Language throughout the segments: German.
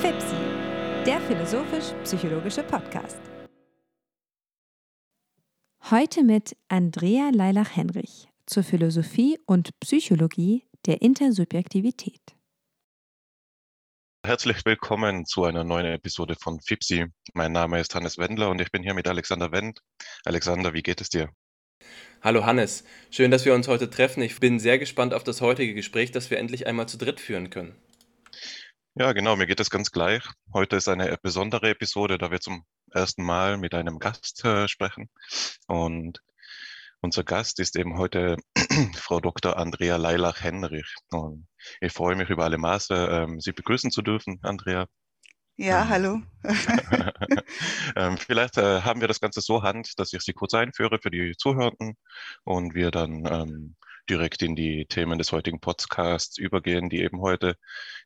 FIPSI, der philosophisch-psychologische Podcast. Heute mit Andrea Leilach-Henrich zur Philosophie und Psychologie der Intersubjektivität. Herzlich willkommen zu einer neuen Episode von FIPSI. Mein Name ist Hannes Wendler und ich bin hier mit Alexander Wendt. Alexander, wie geht es dir? Hallo Hannes, schön, dass wir uns heute treffen. Ich bin sehr gespannt auf das heutige Gespräch, das wir endlich einmal zu dritt führen können. Ja, genau, mir geht es ganz gleich. Heute ist eine besondere Episode, da wir zum ersten Mal mit einem Gast äh, sprechen. Und unser Gast ist eben heute Frau Dr. Andrea Leilach-Henrich. Und ich freue mich über alle Maße, ähm, Sie begrüßen zu dürfen, Andrea. Ja, ähm, hallo. ähm, vielleicht äh, haben wir das Ganze so hand, dass ich Sie kurz einführe für die Zuhörenden und wir dann ähm, direkt in die Themen des heutigen Podcasts übergehen, die eben heute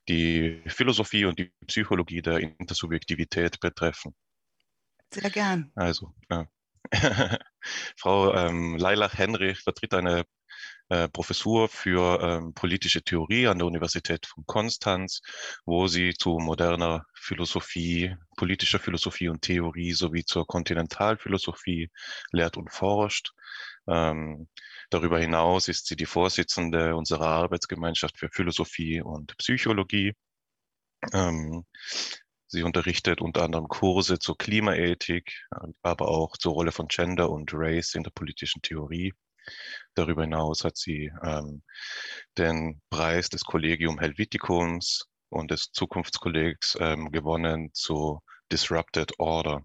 die Philosophie und die Psychologie der Intersubjektivität betreffen. Sehr gern. Also, äh, Frau ähm, Leilach-Henrich vertritt eine äh, Professur für ähm, politische Theorie an der Universität von Konstanz, wo sie zu moderner Philosophie, politischer Philosophie und Theorie sowie zur Kontinentalphilosophie lehrt und forscht. Ähm, darüber hinaus ist sie die Vorsitzende unserer Arbeitsgemeinschaft für Philosophie und Psychologie. Ähm, sie unterrichtet unter anderem Kurse zur Klimaethik, aber auch zur Rolle von Gender und Race in der politischen Theorie. Darüber hinaus hat sie ähm, den Preis des Collegium Helveticums und des Zukunftskollegs ähm, gewonnen zu Disrupted Order.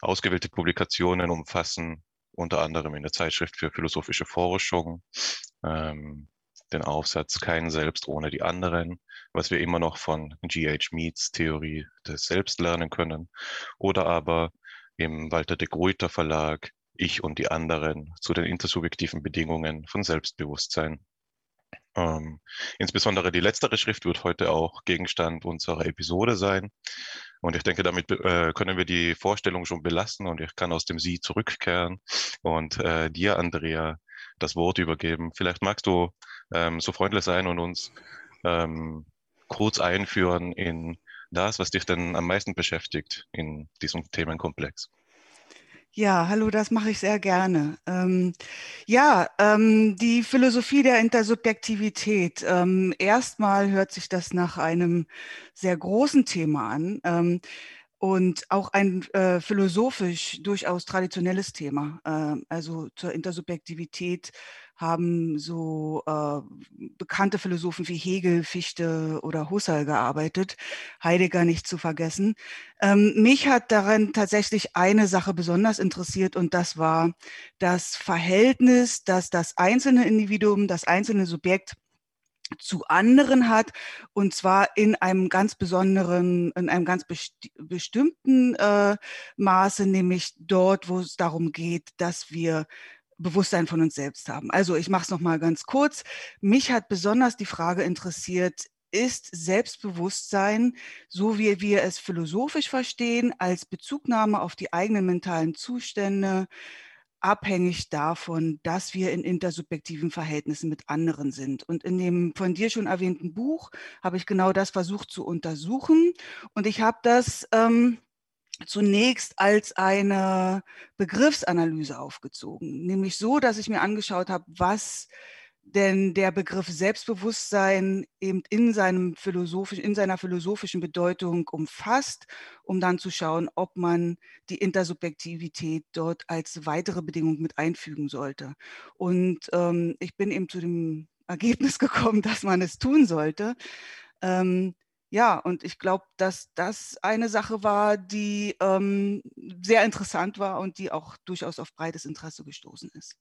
Ausgewählte Publikationen umfassen unter anderem in der Zeitschrift für philosophische Forschung, ähm, den Aufsatz Kein Selbst ohne die anderen, was wir immer noch von G.H. Meads Theorie des Selbst lernen können, oder aber im Walter de Gruyter Verlag Ich und die anderen zu den intersubjektiven Bedingungen von Selbstbewusstsein. Ähm, insbesondere die letztere Schrift wird heute auch Gegenstand unserer Episode sein. Und ich denke, damit äh, können wir die Vorstellung schon belassen und ich kann aus dem Sie zurückkehren und äh, dir, Andrea, das Wort übergeben. Vielleicht magst du ähm, so freundlich sein und uns ähm, kurz einführen in das, was dich denn am meisten beschäftigt in diesem Themenkomplex. Ja, hallo, das mache ich sehr gerne. Ähm, ja, ähm, die Philosophie der Intersubjektivität. Ähm, erstmal hört sich das nach einem sehr großen Thema an ähm, und auch ein äh, philosophisch durchaus traditionelles Thema. Äh, also zur Intersubjektivität haben so äh, bekannte Philosophen wie Hegel, Fichte oder Husserl gearbeitet, Heidegger nicht zu vergessen. Ähm, mich hat daran tatsächlich eine Sache besonders interessiert und das war das Verhältnis, dass das einzelne Individuum, das einzelne Subjekt zu anderen hat und zwar in einem ganz besonderen, in einem ganz besti bestimmten äh, Maße, nämlich dort, wo es darum geht, dass wir Bewusstsein von uns selbst haben. Also ich mache es nochmal ganz kurz. Mich hat besonders die Frage interessiert, ist Selbstbewusstsein, so wie wir es philosophisch verstehen, als Bezugnahme auf die eigenen mentalen Zustände, abhängig davon, dass wir in intersubjektiven Verhältnissen mit anderen sind. Und in dem von dir schon erwähnten Buch habe ich genau das versucht zu untersuchen. Und ich habe das ähm, zunächst als eine Begriffsanalyse aufgezogen, nämlich so, dass ich mir angeschaut habe, was denn der Begriff Selbstbewusstsein eben in, seinem philosophisch, in seiner philosophischen Bedeutung umfasst, um dann zu schauen, ob man die Intersubjektivität dort als weitere Bedingung mit einfügen sollte. Und ähm, ich bin eben zu dem Ergebnis gekommen, dass man es tun sollte. Ähm, ja, und ich glaube, dass das eine Sache war, die ähm, sehr interessant war und die auch durchaus auf breites Interesse gestoßen ist.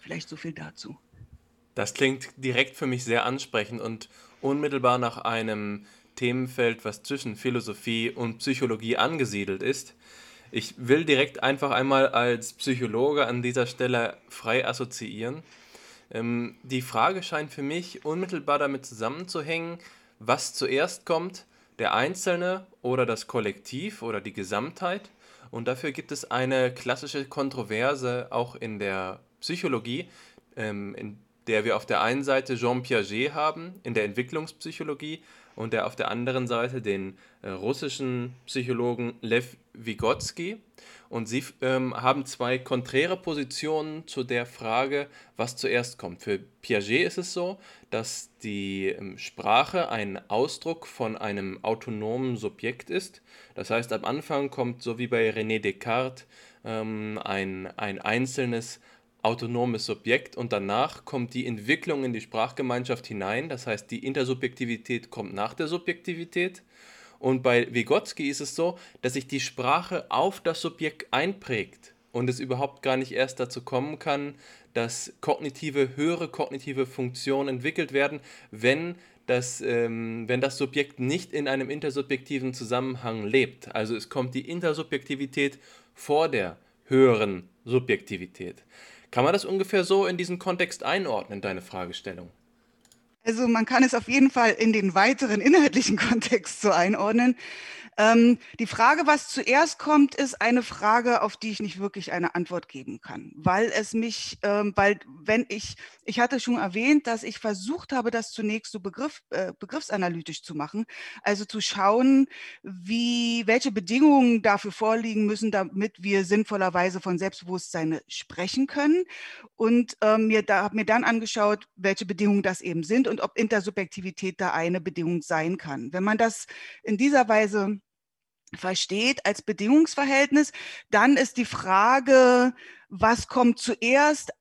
Vielleicht so viel dazu. Das klingt direkt für mich sehr ansprechend und unmittelbar nach einem Themenfeld, was zwischen Philosophie und Psychologie angesiedelt ist. Ich will direkt einfach einmal als Psychologe an dieser Stelle frei assoziieren. Ähm, die Frage scheint für mich unmittelbar damit zusammenzuhängen, was zuerst kommt, der Einzelne oder das Kollektiv oder die Gesamtheit. Und dafür gibt es eine klassische Kontroverse auch in der Psychologie, ähm, in der wir auf der einen Seite Jean Piaget haben in der Entwicklungspsychologie und der auf der anderen Seite den äh, russischen Psychologen Lev Vygotsky. Und sie ähm, haben zwei konträre Positionen zu der Frage, was zuerst kommt. Für Piaget ist es so, dass die ähm, Sprache ein Ausdruck von einem autonomen Subjekt ist. Das heißt, am Anfang kommt, so wie bei René Descartes, ähm, ein, ein einzelnes autonomes Subjekt und danach kommt die Entwicklung in die Sprachgemeinschaft hinein. Das heißt, die Intersubjektivität kommt nach der Subjektivität. Und bei Vygotsky ist es so, dass sich die Sprache auf das Subjekt einprägt und es überhaupt gar nicht erst dazu kommen kann, dass kognitive, höhere kognitive Funktionen entwickelt werden, wenn das, ähm, wenn das Subjekt nicht in einem intersubjektiven Zusammenhang lebt. Also es kommt die Intersubjektivität vor der höheren Subjektivität. Kann man das ungefähr so in diesen Kontext einordnen, deine Fragestellung? Also man kann es auf jeden Fall in den weiteren inhaltlichen Kontext so einordnen. Ähm, die Frage, was zuerst kommt, ist eine Frage, auf die ich nicht wirklich eine Antwort geben kann, weil es mich, ähm, weil wenn ich, ich hatte schon erwähnt, dass ich versucht habe, das zunächst so Begriff, äh, begriffsanalytisch zu machen, also zu schauen, wie, welche Bedingungen dafür vorliegen müssen, damit wir sinnvollerweise von Selbstbewusstsein sprechen können. Und ähm, mir da habe mir dann angeschaut, welche Bedingungen das eben sind. Und ob Intersubjektivität da eine Bedingung sein kann. Wenn man das in dieser Weise versteht als Bedingungsverhältnis, dann ist die Frage, was kommt zuerst,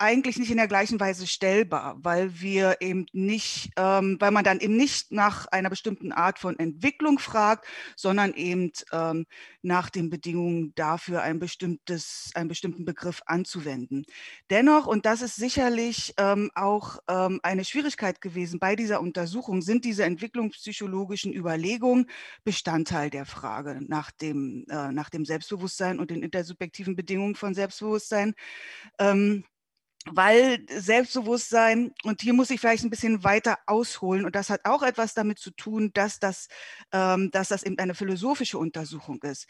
eigentlich nicht in der gleichen Weise stellbar, weil wir eben nicht, ähm, weil man dann eben nicht nach einer bestimmten Art von Entwicklung fragt, sondern eben ähm, nach den Bedingungen dafür ein bestimmtes, einen bestimmten Begriff anzuwenden. Dennoch, und das ist sicherlich ähm, auch ähm, eine Schwierigkeit gewesen bei dieser Untersuchung, sind diese entwicklungspsychologischen Überlegungen Bestandteil der Frage nach dem, äh, nach dem Selbstbewusstsein und den intersubjektiven Bedingungen von Selbstbewusstsein. Ähm, weil Selbstbewusstsein, und hier muss ich vielleicht ein bisschen weiter ausholen, und das hat auch etwas damit zu tun, dass das, ähm, dass das eben eine philosophische Untersuchung ist.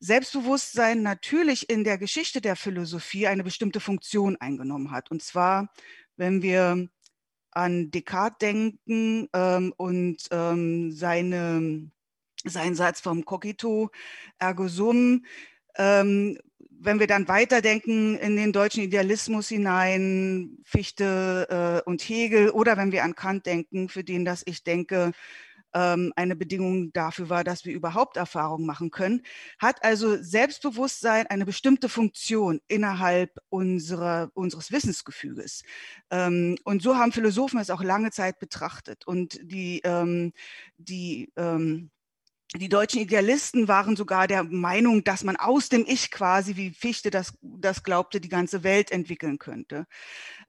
Selbstbewusstsein natürlich in der Geschichte der Philosophie eine bestimmte Funktion eingenommen hat. Und zwar, wenn wir an Descartes denken ähm, und ähm, seine, seinen Satz vom Cogito ergo sum, ähm, wenn wir dann weiterdenken in den deutschen Idealismus hinein, Fichte äh, und Hegel, oder wenn wir an Kant denken, für den das ich denke, ähm, eine Bedingung dafür war, dass wir überhaupt Erfahrungen machen können, hat also Selbstbewusstsein eine bestimmte Funktion innerhalb unserer, unseres Wissensgefüges. Ähm, und so haben Philosophen es auch lange Zeit betrachtet. Und die, ähm, die ähm, die deutschen Idealisten waren sogar der Meinung, dass man aus dem Ich quasi, wie Fichte das, das glaubte, die ganze Welt entwickeln könnte.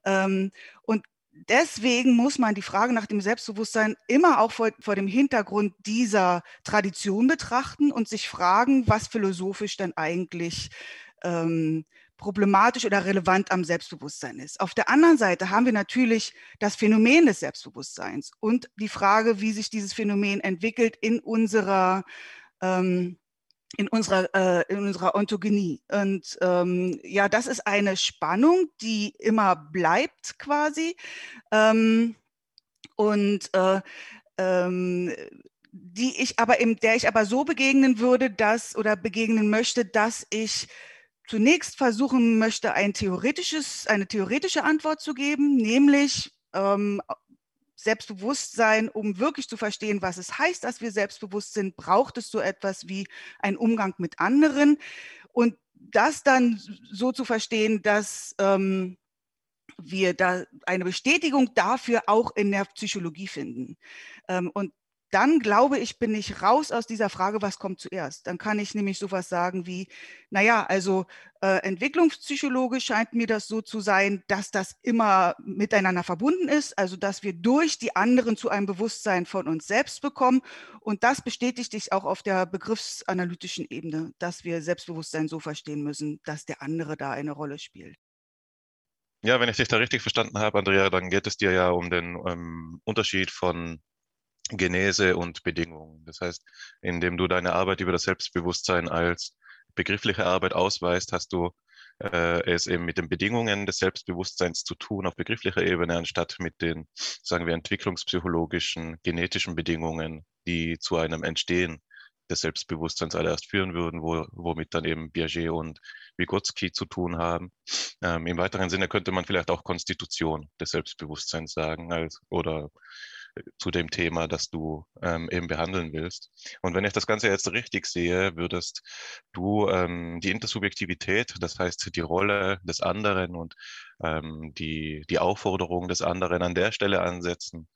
Ähm, und deswegen muss man die Frage nach dem Selbstbewusstsein immer auch vor, vor dem Hintergrund dieser Tradition betrachten und sich fragen, was philosophisch denn eigentlich ähm, problematisch oder relevant am Selbstbewusstsein ist. Auf der anderen Seite haben wir natürlich das Phänomen des Selbstbewusstseins und die Frage, wie sich dieses Phänomen entwickelt in unserer ähm, in unserer, äh, in unserer Ontogenie. Und ähm, ja, das ist eine Spannung, die immer bleibt quasi. Ähm, und äh, ähm, die ich aber, im, der ich aber so begegnen würde, dass oder begegnen möchte, dass ich zunächst versuchen möchte, ein theoretisches, eine theoretische Antwort zu geben, nämlich ähm, Selbstbewusstsein, um wirklich zu verstehen, was es heißt, dass wir selbstbewusst sind, braucht es so etwas wie einen Umgang mit anderen. Und das dann so zu verstehen, dass ähm, wir da eine Bestätigung dafür auch in der Psychologie finden. Ähm, und dann glaube ich, bin ich raus aus dieser Frage, was kommt zuerst. Dann kann ich nämlich sowas sagen wie, naja, also äh, entwicklungspsychologisch scheint mir das so zu sein, dass das immer miteinander verbunden ist, also dass wir durch die anderen zu einem Bewusstsein von uns selbst bekommen. Und das bestätigt sich auch auf der begriffsanalytischen Ebene, dass wir Selbstbewusstsein so verstehen müssen, dass der andere da eine Rolle spielt. Ja, wenn ich dich da richtig verstanden habe, Andrea, dann geht es dir ja um den ähm, Unterschied von Genese und Bedingungen. Das heißt, indem du deine Arbeit über das Selbstbewusstsein als begriffliche Arbeit ausweist, hast du äh, es eben mit den Bedingungen des Selbstbewusstseins zu tun auf begrifflicher Ebene, anstatt mit den, sagen wir, entwicklungspsychologischen, genetischen Bedingungen, die zu einem Entstehen des Selbstbewusstseins allererst führen würden, wo, womit dann eben Piaget und Vygotsky zu tun haben. Ähm, Im weiteren Sinne könnte man vielleicht auch Konstitution des Selbstbewusstseins sagen als, oder zu dem Thema, das du ähm, eben behandeln willst. Und wenn ich das Ganze jetzt richtig sehe, würdest du ähm, die Intersubjektivität, das heißt die Rolle des anderen und ähm, die, die Aufforderung des anderen an der Stelle ansetzen,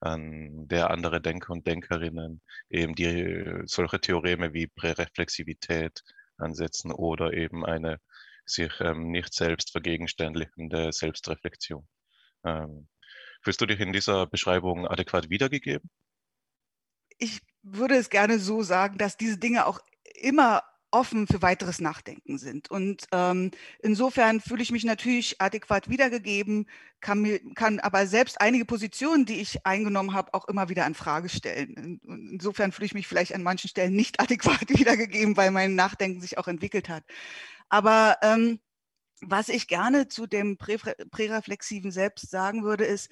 an der andere Denker und Denkerinnen eben die solche Theoreme wie Präreflexivität ansetzen oder eben eine sich ähm, nicht selbst vergegenständlichende Selbstreflexion. Fühlst du dich in dieser Beschreibung adäquat wiedergegeben? Ich würde es gerne so sagen, dass diese Dinge auch immer offen für weiteres Nachdenken sind. Und ähm, insofern fühle ich mich natürlich adäquat wiedergegeben, kann, mir, kann aber selbst einige Positionen, die ich eingenommen habe, auch immer wieder in Frage stellen. Insofern fühle ich mich vielleicht an manchen Stellen nicht adäquat wiedergegeben, weil mein Nachdenken sich auch entwickelt hat. Aber ähm, was ich gerne zu dem präreflexiven Selbst sagen würde, ist,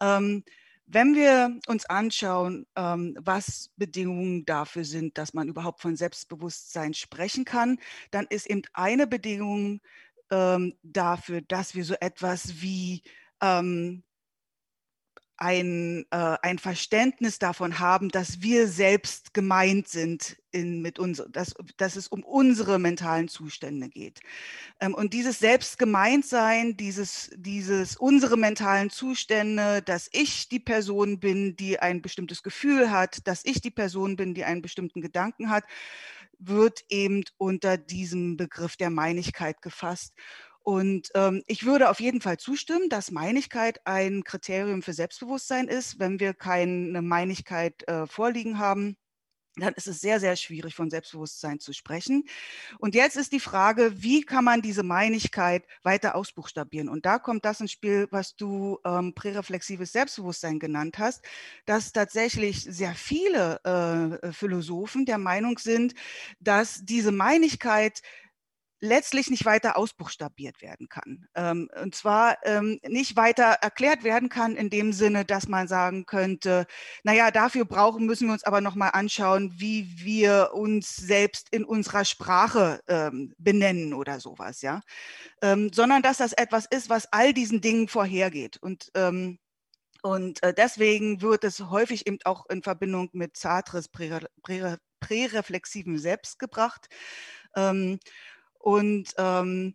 ähm, wenn wir uns anschauen, ähm, was Bedingungen dafür sind, dass man überhaupt von Selbstbewusstsein sprechen kann, dann ist eben eine Bedingung ähm, dafür, dass wir so etwas wie ähm, ein, äh, ein Verständnis davon haben, dass wir selbst gemeint sind, in, mit uns, dass, dass es um unsere mentalen Zustände geht. Ähm, und dieses Selbstgemeintsein, dieses, dieses unsere mentalen Zustände, dass ich die Person bin, die ein bestimmtes Gefühl hat, dass ich die Person bin, die einen bestimmten Gedanken hat, wird eben unter diesem Begriff der Meinigkeit gefasst. Und ähm, ich würde auf jeden Fall zustimmen, dass Meinigkeit ein Kriterium für Selbstbewusstsein ist. Wenn wir keine Meinigkeit äh, vorliegen haben, dann ist es sehr, sehr schwierig, von Selbstbewusstsein zu sprechen. Und jetzt ist die Frage, wie kann man diese Meinigkeit weiter ausbuchstabieren? Und da kommt das ins Spiel, was du ähm, präreflexives Selbstbewusstsein genannt hast, dass tatsächlich sehr viele äh, Philosophen der Meinung sind, dass diese Meinigkeit letztlich nicht weiter ausbuchstabiert werden kann. Ähm, und zwar ähm, nicht weiter erklärt werden kann in dem Sinne, dass man sagen könnte, naja, dafür brauchen, müssen wir uns aber nochmal anschauen, wie wir uns selbst in unserer Sprache ähm, benennen oder sowas, ja. Ähm, sondern dass das etwas ist, was all diesen Dingen vorhergeht. Und ähm, und äh, deswegen wird es häufig eben auch in Verbindung mit Sartres präreflexivem Selbst gebracht. Und ähm,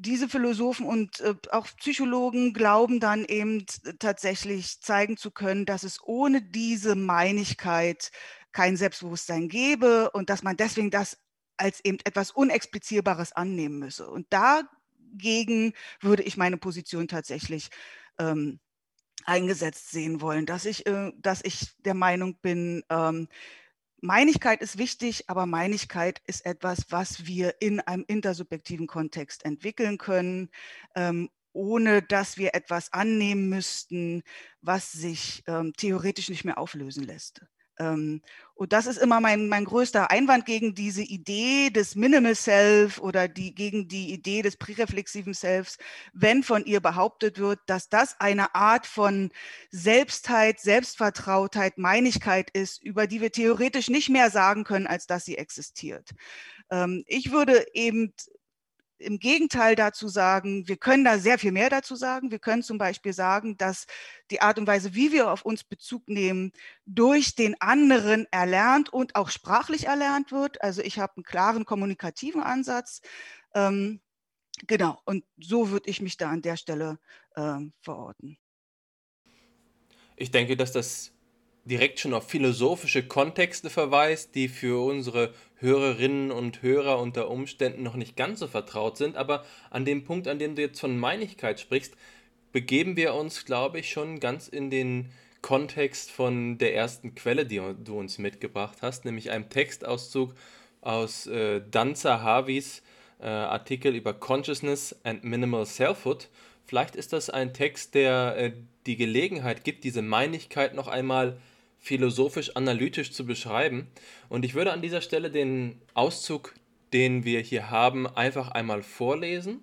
diese Philosophen und äh, auch Psychologen glauben dann eben tatsächlich zeigen zu können, dass es ohne diese Meinigkeit kein Selbstbewusstsein gäbe und dass man deswegen das als eben etwas Unexplizierbares annehmen müsse. Und dagegen würde ich meine Position tatsächlich ähm, eingesetzt sehen wollen, dass ich, äh, dass ich der Meinung bin, ähm, Meinigkeit ist wichtig, aber Meinigkeit ist etwas, was wir in einem intersubjektiven Kontext entwickeln können, ähm, ohne dass wir etwas annehmen müssten, was sich ähm, theoretisch nicht mehr auflösen lässt. Ähm, und das ist immer mein, mein größter Einwand gegen diese Idee des Minimal Self oder die, gegen die Idee des präreflexiven Selfs, wenn von ihr behauptet wird, dass das eine Art von Selbstheit, Selbstvertrautheit, Meinigkeit ist, über die wir theoretisch nicht mehr sagen können, als dass sie existiert. Ähm, ich würde eben im Gegenteil dazu sagen, wir können da sehr viel mehr dazu sagen. Wir können zum Beispiel sagen, dass die Art und Weise, wie wir auf uns Bezug nehmen, durch den anderen erlernt und auch sprachlich erlernt wird. Also ich habe einen klaren kommunikativen Ansatz. Ähm, genau, und so würde ich mich da an der Stelle ähm, verorten. Ich denke, dass das direkt schon auf philosophische Kontexte verweist, die für unsere Hörerinnen und Hörer unter Umständen noch nicht ganz so vertraut sind. Aber an dem Punkt, an dem du jetzt von Meinigkeit sprichst, begeben wir uns, glaube ich, schon ganz in den Kontext von der ersten Quelle, die du uns mitgebracht hast, nämlich einem Textauszug aus äh, Danza Harveys äh, Artikel über Consciousness and Minimal Selfhood. Vielleicht ist das ein Text, der äh, die Gelegenheit gibt, diese Meinigkeit noch einmal philosophisch-analytisch zu beschreiben. Und ich würde an dieser Stelle den Auszug den wir hier haben, einfach einmal vorlesen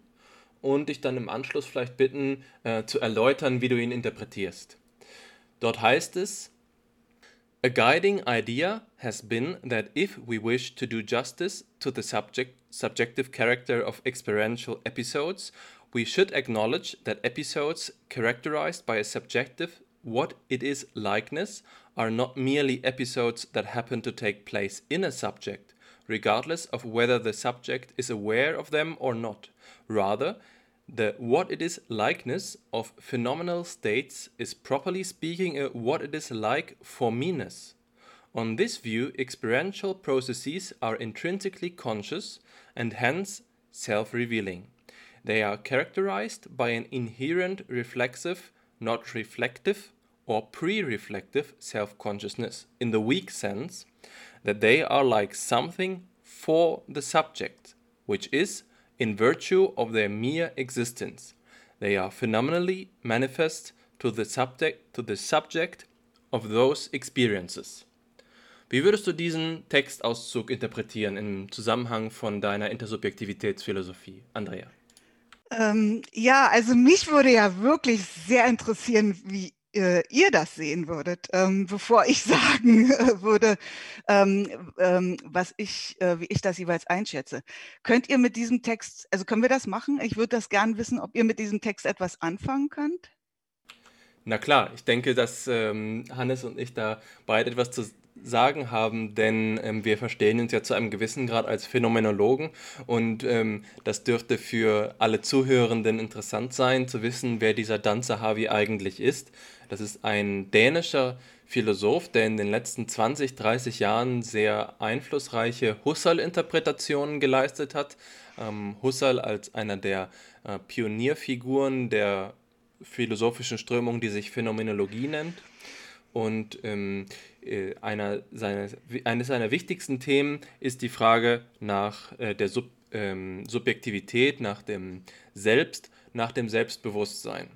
und dich dann im Anschluss vielleicht bitten äh, zu erläutern, wie du ihn interpretierst. Dort heißt es, A guiding idea has been that if we wish to do justice to the subject, subjective character of experiential episodes, we should acknowledge that episodes characterized by a subjective what it is likeness are not merely episodes that happen to take place in a subject, regardless of whether the subject is aware of them or not. Rather, the what it is likeness of phenomenal states is properly speaking a what it is like for meanness. On this view, experiential processes are intrinsically conscious and hence self revealing. They are characterized by an inherent reflexive, not reflective, or pre reflective self consciousness, in the weak sense that they are like something for the subject, which is in virtue of their mere existence. They are phenomenally manifest to the subject, to the subject of those experiences. Wie würdest du diesen Textauszug interpretieren im Zusammenhang von deiner Intersubjektivitätsphilosophie, Andrea? Ähm, ja, also mich würde ja wirklich sehr interessieren, wie ihr das sehen würdet, ähm, bevor ich sagen äh, würde, ähm, ähm, was ich, äh, wie ich das jeweils einschätze. Könnt ihr mit diesem Text, also können wir das machen? Ich würde das gern wissen, ob ihr mit diesem Text etwas anfangen könnt. Na klar, ich denke, dass ähm, Hannes und ich da beide etwas zu sagen haben, denn ähm, wir verstehen uns ja zu einem gewissen Grad als Phänomenologen und ähm, das dürfte für alle Zuhörenden interessant sein, zu wissen, wer dieser Dan Sahavi eigentlich ist. Das ist ein dänischer Philosoph, der in den letzten 20, 30 Jahren sehr einflussreiche Husserl-Interpretationen geleistet hat. Ähm, Husserl als einer der äh, Pionierfiguren der philosophischen Strömung, die sich Phänomenologie nennt. Und ähm, äh, einer seiner, eines seiner wichtigsten Themen ist die Frage nach äh, der Sub, ähm, Subjektivität, nach dem Selbst, nach dem Selbstbewusstsein.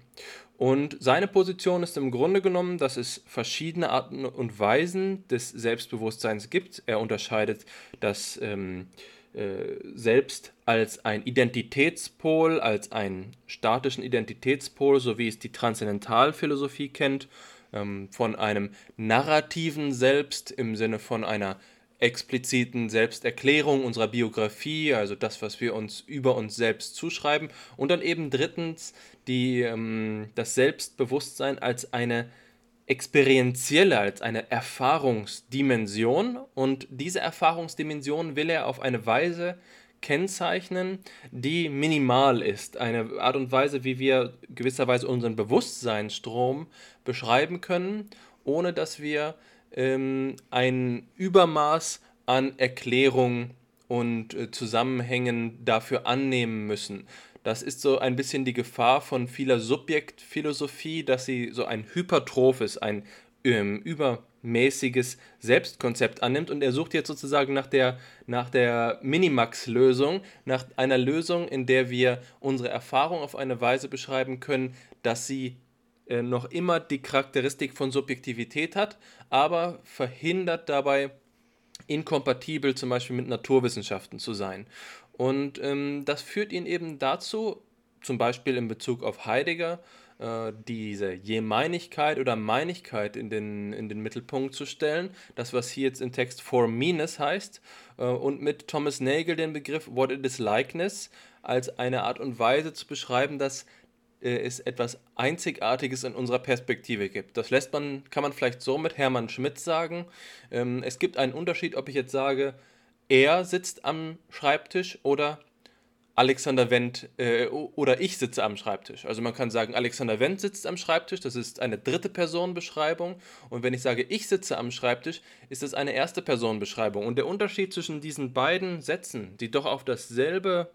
Und seine Position ist im Grunde genommen, dass es verschiedene Arten und Weisen des Selbstbewusstseins gibt. Er unterscheidet das ähm, äh, Selbst als ein Identitätspol, als einen statischen Identitätspol, so wie es die Transzendentalphilosophie kennt, ähm, von einem narrativen Selbst im Sinne von einer expliziten Selbsterklärung unserer Biografie, also das, was wir uns über uns selbst zuschreiben. Und dann eben drittens die, ähm, das Selbstbewusstsein als eine experientielle, als eine Erfahrungsdimension. Und diese Erfahrungsdimension will er auf eine Weise kennzeichnen, die minimal ist. Eine Art und Weise, wie wir gewisserweise unseren Bewusstseinsstrom beschreiben können, ohne dass wir ähm, ein Übermaß an Erklärung und äh, Zusammenhängen dafür annehmen müssen. Das ist so ein bisschen die Gefahr von vieler Subjektphilosophie, dass sie so ein hypertrophes, ein ähm, übermäßiges Selbstkonzept annimmt und er sucht jetzt sozusagen nach der, nach der Minimax-Lösung, nach einer Lösung, in der wir unsere Erfahrung auf eine Weise beschreiben können, dass sie äh, noch immer die Charakteristik von Subjektivität hat, aber verhindert dabei, inkompatibel zum Beispiel mit Naturwissenschaften zu sein. Und ähm, das führt ihn eben dazu, zum Beispiel in Bezug auf Heidegger, äh, diese Jemeinigkeit oder Meinigkeit in den, in den Mittelpunkt zu stellen. Das, was hier jetzt im Text for meanness heißt. Äh, und mit Thomas Nagel den Begriff what it is likeness als eine Art und Weise zu beschreiben, dass es etwas Einzigartiges in unserer Perspektive gibt. Das lässt man, kann man vielleicht so mit Hermann Schmidt sagen. Ähm, es gibt einen Unterschied, ob ich jetzt sage, er sitzt am Schreibtisch oder Alexander Wendt äh, oder ich sitze am Schreibtisch. Also man kann sagen, Alexander Wendt sitzt am Schreibtisch, das ist eine dritte Person Beschreibung. Und wenn ich sage, ich sitze am Schreibtisch, ist das eine erste Person Beschreibung. Und der Unterschied zwischen diesen beiden Sätzen, die doch auf dasselbe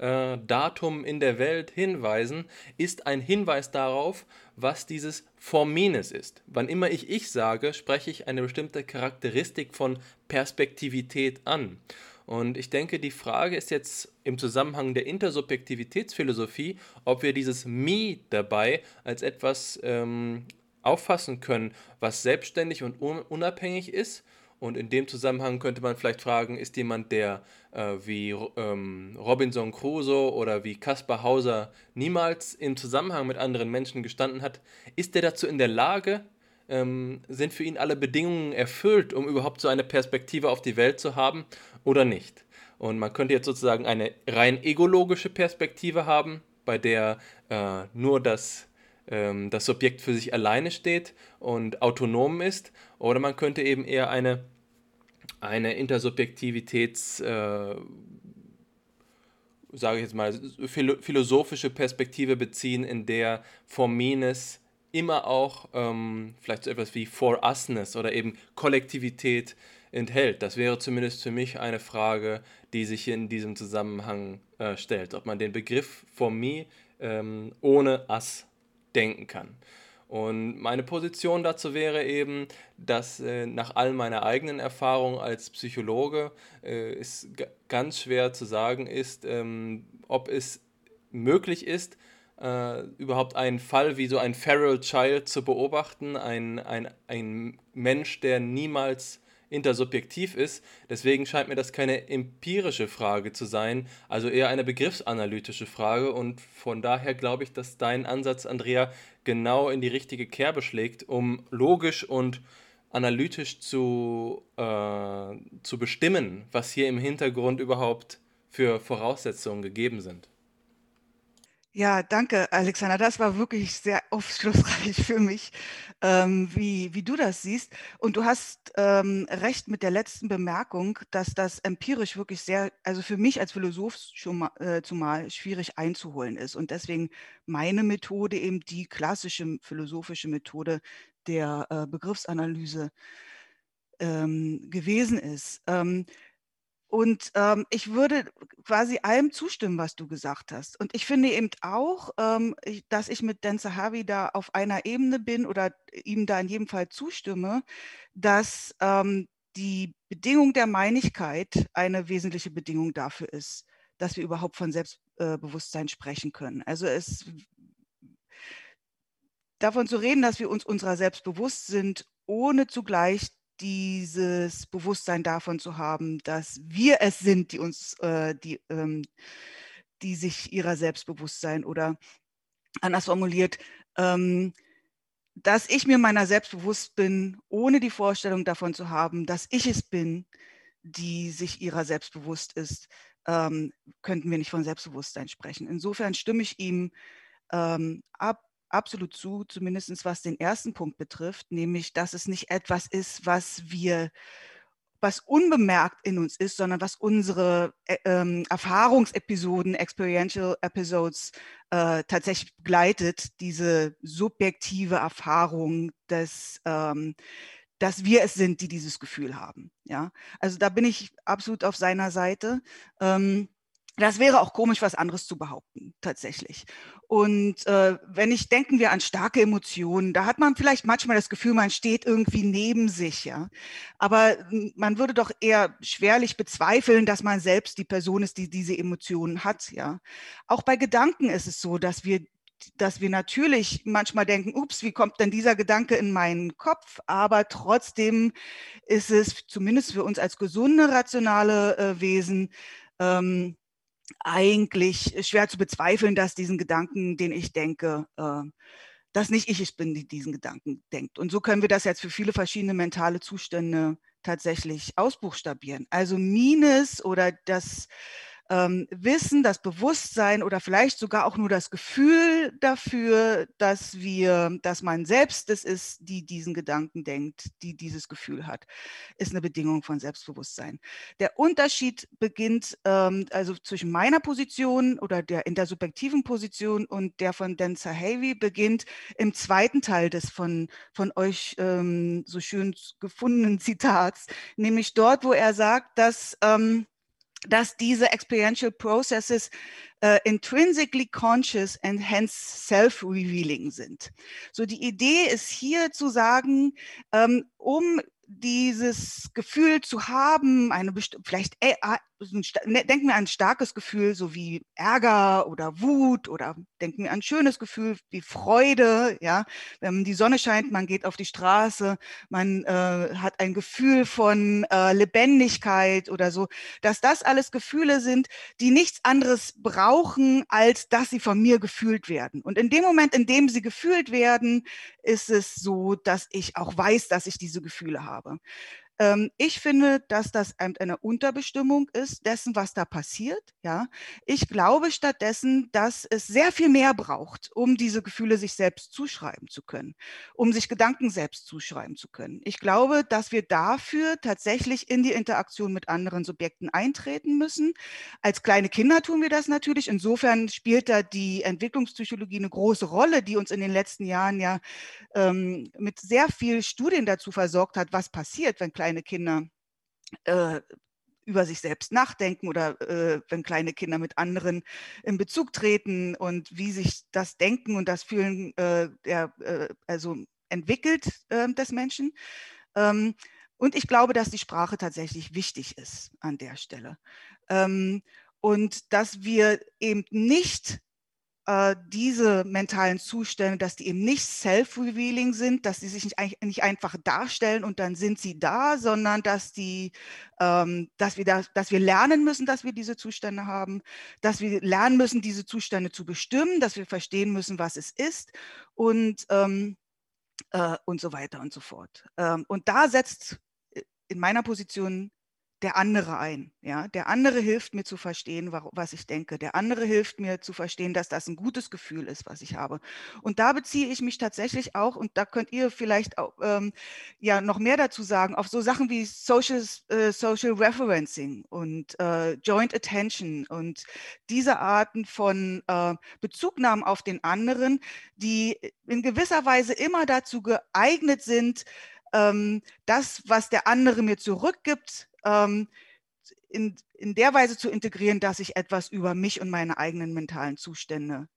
äh, Datum in der Welt hinweisen, ist ein Hinweis darauf, was dieses Formines ist. Wann immer ich ich sage, spreche ich eine bestimmte Charakteristik von Perspektivität an. Und ich denke, die Frage ist jetzt im Zusammenhang der Intersubjektivitätsphilosophie, ob wir dieses Me dabei als etwas ähm, auffassen können, was selbstständig und un unabhängig ist Und in dem Zusammenhang könnte man vielleicht fragen, ist jemand, der äh, wie ähm, Robinson Crusoe oder wie Caspar Hauser niemals im Zusammenhang mit anderen Menschen gestanden hat, ist der dazu in der Lage, ähm, sind für ihn alle Bedingungen erfüllt, um überhaupt so eine Perspektive auf die Welt zu haben oder nicht? Und man könnte jetzt sozusagen eine rein egologische Perspektive haben, bei der äh, nur das ähm, das Subjekt für sich alleine steht und autonom ist, oder man könnte eben eher eine, eine Intersubjektivitäts, äh, sage ich jetzt mal, philosophische Perspektive beziehen, in der Formenes immer auch ähm, vielleicht so etwas wie For Usness oder eben Kollektivität enthält. Das wäre zumindest für mich eine Frage, die sich in diesem Zusammenhang äh, stellt, ob man den Begriff For Me ähm, ohne Us denken kann. Und meine Position dazu wäre eben, dass äh, nach all meiner eigenen Erfahrung als Psychologe äh, es ganz schwer zu sagen ist, ähm, ob es möglich ist, äh, überhaupt einen Fall wie so ein Feral Child zu beobachten, ein, ein, ein Mensch, der niemals intersubjektiv ist. Deswegen scheint mir das keine empirische Frage zu sein, also eher eine begriffsanalytische Frage. Und von daher glaube ich, dass dein Ansatz, Andrea, genau in die richtige Kerbe schlägt, um logisch und analytisch zu, äh, zu bestimmen, was hier im Hintergrund überhaupt für Voraussetzungen gegeben sind. Ja, danke, Alexander. Das war wirklich sehr aufschlussreich für mich, ähm, wie, wie du das siehst. Und du hast ähm, recht mit der letzten Bemerkung, dass das empirisch wirklich sehr, also für mich als Philosoph schon mal, äh, zumal schwierig einzuholen ist. Und deswegen meine Methode eben die klassische philosophische Methode der äh, Begriffsanalyse ähm, gewesen ist. Und ähm, ich würde quasi allem zustimmen, was du gesagt hast. Und ich finde eben auch, ähm, dass ich mit Dan Zahavi da auf einer Ebene bin oder ihm da in jedem Fall zustimme, dass ähm, die Bedingung der Meinigkeit eine wesentliche Bedingung dafür ist, dass wir überhaupt von Selbstbewusstsein sprechen können. Also es davon zu reden, dass wir uns unserer selbst bewusst sind, ohne zugleich dieses Bewusstsein davon zu haben, dass wir es sind, die uns, äh, die, ähm, die sich ihrer Selbstbewusstsein oder anders formuliert, ähm, dass ich mir meiner selbst bewusst bin, ohne die Vorstellung davon zu haben, dass ich es bin, die sich ihrer selbst bewusst ist, ähm, könnten wir nicht von Selbstbewusstsein sprechen. Insofern stimme ich ihm ähm, ab, absolut zu, zumindest was den ersten Punkt betrifft, nämlich, dass es nicht etwas ist, was wir was unbemerkt in uns ist, sondern was unsere äh, ähm, Erfahrungsepisoden, Experiential Episodes äh, tatsächlich begleitet, diese subjektive Erfahrung des, ähm, dass wir es sind, die dieses Gefühl haben. Ja, also da bin ich absolut auf seiner Seite. Ähm, das wäre auch komisch, was anderes zu behaupten, tatsächlich. Und äh, wenn ich denken wir an starke Emotionen, da hat man vielleicht manchmal das Gefühl, man steht irgendwie neben sich, ja. Aber man würde doch eher schwerlich bezweifeln, dass man selbst die Person ist, die diese Emotionen hat, ja. Auch bei Gedanken ist es so, dass wir dass wir natürlich manchmal denken, ups, wie kommt denn dieser Gedanke in meinen Kopf? Aber trotzdem ist es zumindest für uns als gesunde, rationale äh, Wesen ähm, eigentlich schwer zu bezweifeln, dass diesen Gedanken, den ich denke, äh, dass nicht ich es bin, die diesen Gedanken denkt. Und so können wir das jetzt für viele verschiedene mentale Zustände tatsächlich ausbuchstabieren. Also Minus oder das ähm, Wissen, das Bewusstsein oder vielleicht sogar auch nur das Gefühl dafür, dass wir, dass man selbst es ist, die diesen Gedanken denkt, die dieses Gefühl hat, ist eine Bedingung von Selbstbewusstsein. Der Unterschied beginnt ähm, also zwischen meiner Position oder der intersubjektiven Position und der von Dan Sahavi beginnt im zweiten Teil des von, von euch ähm, so schön gefundenen Zitats, nämlich dort, wo er sagt, dass ähm, dass diese experiential processes uh, intrinsically conscious and hence self-revealing sind. So die Idee ist hier zu sagen, ähm, um dieses Gefühl zu haben, eine vielleicht ne, denken wir an ein starkes Gefühl, so wie Ärger oder Wut oder denken wir an ein schönes Gefühl wie Freude, ja. Wenn die Sonne scheint, man geht auf die Straße, man äh, hat ein Gefühl von äh, Lebendigkeit oder so, dass das alles Gefühle sind, die nichts anderes brauchen, als dass sie von mir gefühlt werden. Und in dem Moment, in dem sie gefühlt werden, ist es so, dass ich auch weiß, dass ich diese Gefühle habe. Ähm, ich finde, dass das eine Unterbestimmung ist dessen, was da passiert. Ja, ich glaube stattdessen, dass es sehr viel mehr braucht, um diese Gefühle sich selbst zuschreiben zu können, um sich Gedanken selbst zuschreiben zu können. Ich glaube, dass wir dafür tatsächlich in die Interaktion mit anderen Subjekten eintreten müssen. Als kleine Kinder tun wir das natürlich. Insofern spielt da die Entwicklungspsychologie eine große Rolle, die uns in den letzten Jahren ja ähm, mit sehr viel Studien dazu versorgt hat, was passiert, wenn kleine kleine Kinder äh, über sich selbst nachdenken oder äh, wenn kleine Kinder mit anderen in Bezug treten und wie sich das Denken und das Fühlen äh, der, äh, also entwickelt ähm, des Menschen. Ähm, und ich glaube, dass die Sprache tatsächlich wichtig ist an der Stelle. Ähm, und dass wir eben nicht äh, diese mentalen Zustände, dass die eben nicht self-revealing sind, dass sie sich nicht, nicht, einfach darstellen und dann sind sie da, sondern dass, die, ähm, dass, wir da, dass wir lernen müssen, dass wir diese Zustände haben, dass wir lernen müssen, diese Zustände zu bestimmen, dass wir verstehen müssen, was es ist und, ähm, äh, und so weiter und so fort. Ähm, und da setzt äh, in meiner Position der andere ein. Ja? Der andere hilft mir zu verstehen, was ich denke. Der andere hilft mir zu verstehen, dass das ein gutes Gefühl ist, was ich habe. Und da beziehe ich mich tatsächlich auch, und da könnt ihr vielleicht auch, ähm, ja noch mehr dazu sagen, auf so Sachen wie Social, äh, Social Referencing und äh, Joint Attention und diese Arten von äh, Bezugnahmen auf den anderen, die in gewisser Weise immer dazu geeignet sind, ähm, das, was der andere mir zurückgibt, ähm, in, in der Weise zu integrieren, dass ich etwas über mich und meine eigenen mentalen Zustände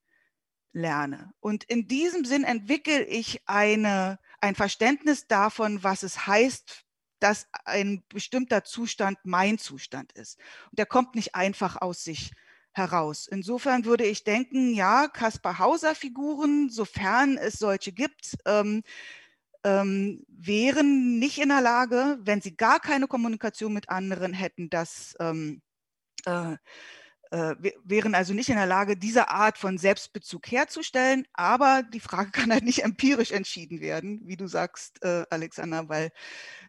lerne. Und in diesem Sinn entwickle ich eine, ein Verständnis davon, was es heißt, dass ein bestimmter Zustand mein Zustand ist. Und der kommt nicht einfach aus sich heraus. Insofern würde ich denken, ja, Kaspar Hauser Figuren, sofern es solche gibt, ähm, ähm, wären nicht in der Lage, wenn sie gar keine Kommunikation mit anderen hätten, das ähm, äh, äh, wären also nicht in der Lage, diese Art von Selbstbezug herzustellen. Aber die Frage kann halt nicht empirisch entschieden werden, wie du sagst, äh, Alexander, weil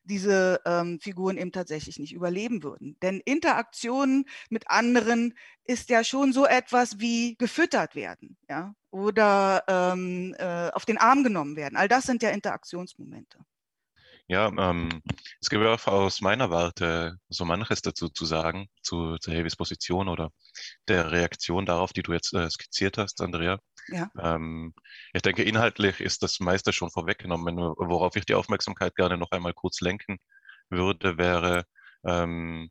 diese ähm, Figuren eben tatsächlich nicht überleben würden. Denn Interaktion mit anderen ist ja schon so etwas wie gefüttert werden, ja, oder ähm, äh, auf den Arm genommen werden. All das sind ja Interaktionsmomente. Ja, ähm, es gibt auch aus meiner Warte so manches dazu zu sagen, zu, zu Heavis Position oder der Reaktion darauf, die du jetzt äh, skizziert hast, Andrea. Ja. Ähm, ich denke, inhaltlich ist das meiste schon vorweggenommen. Worauf ich die Aufmerksamkeit gerne noch einmal kurz lenken würde, wäre, ähm,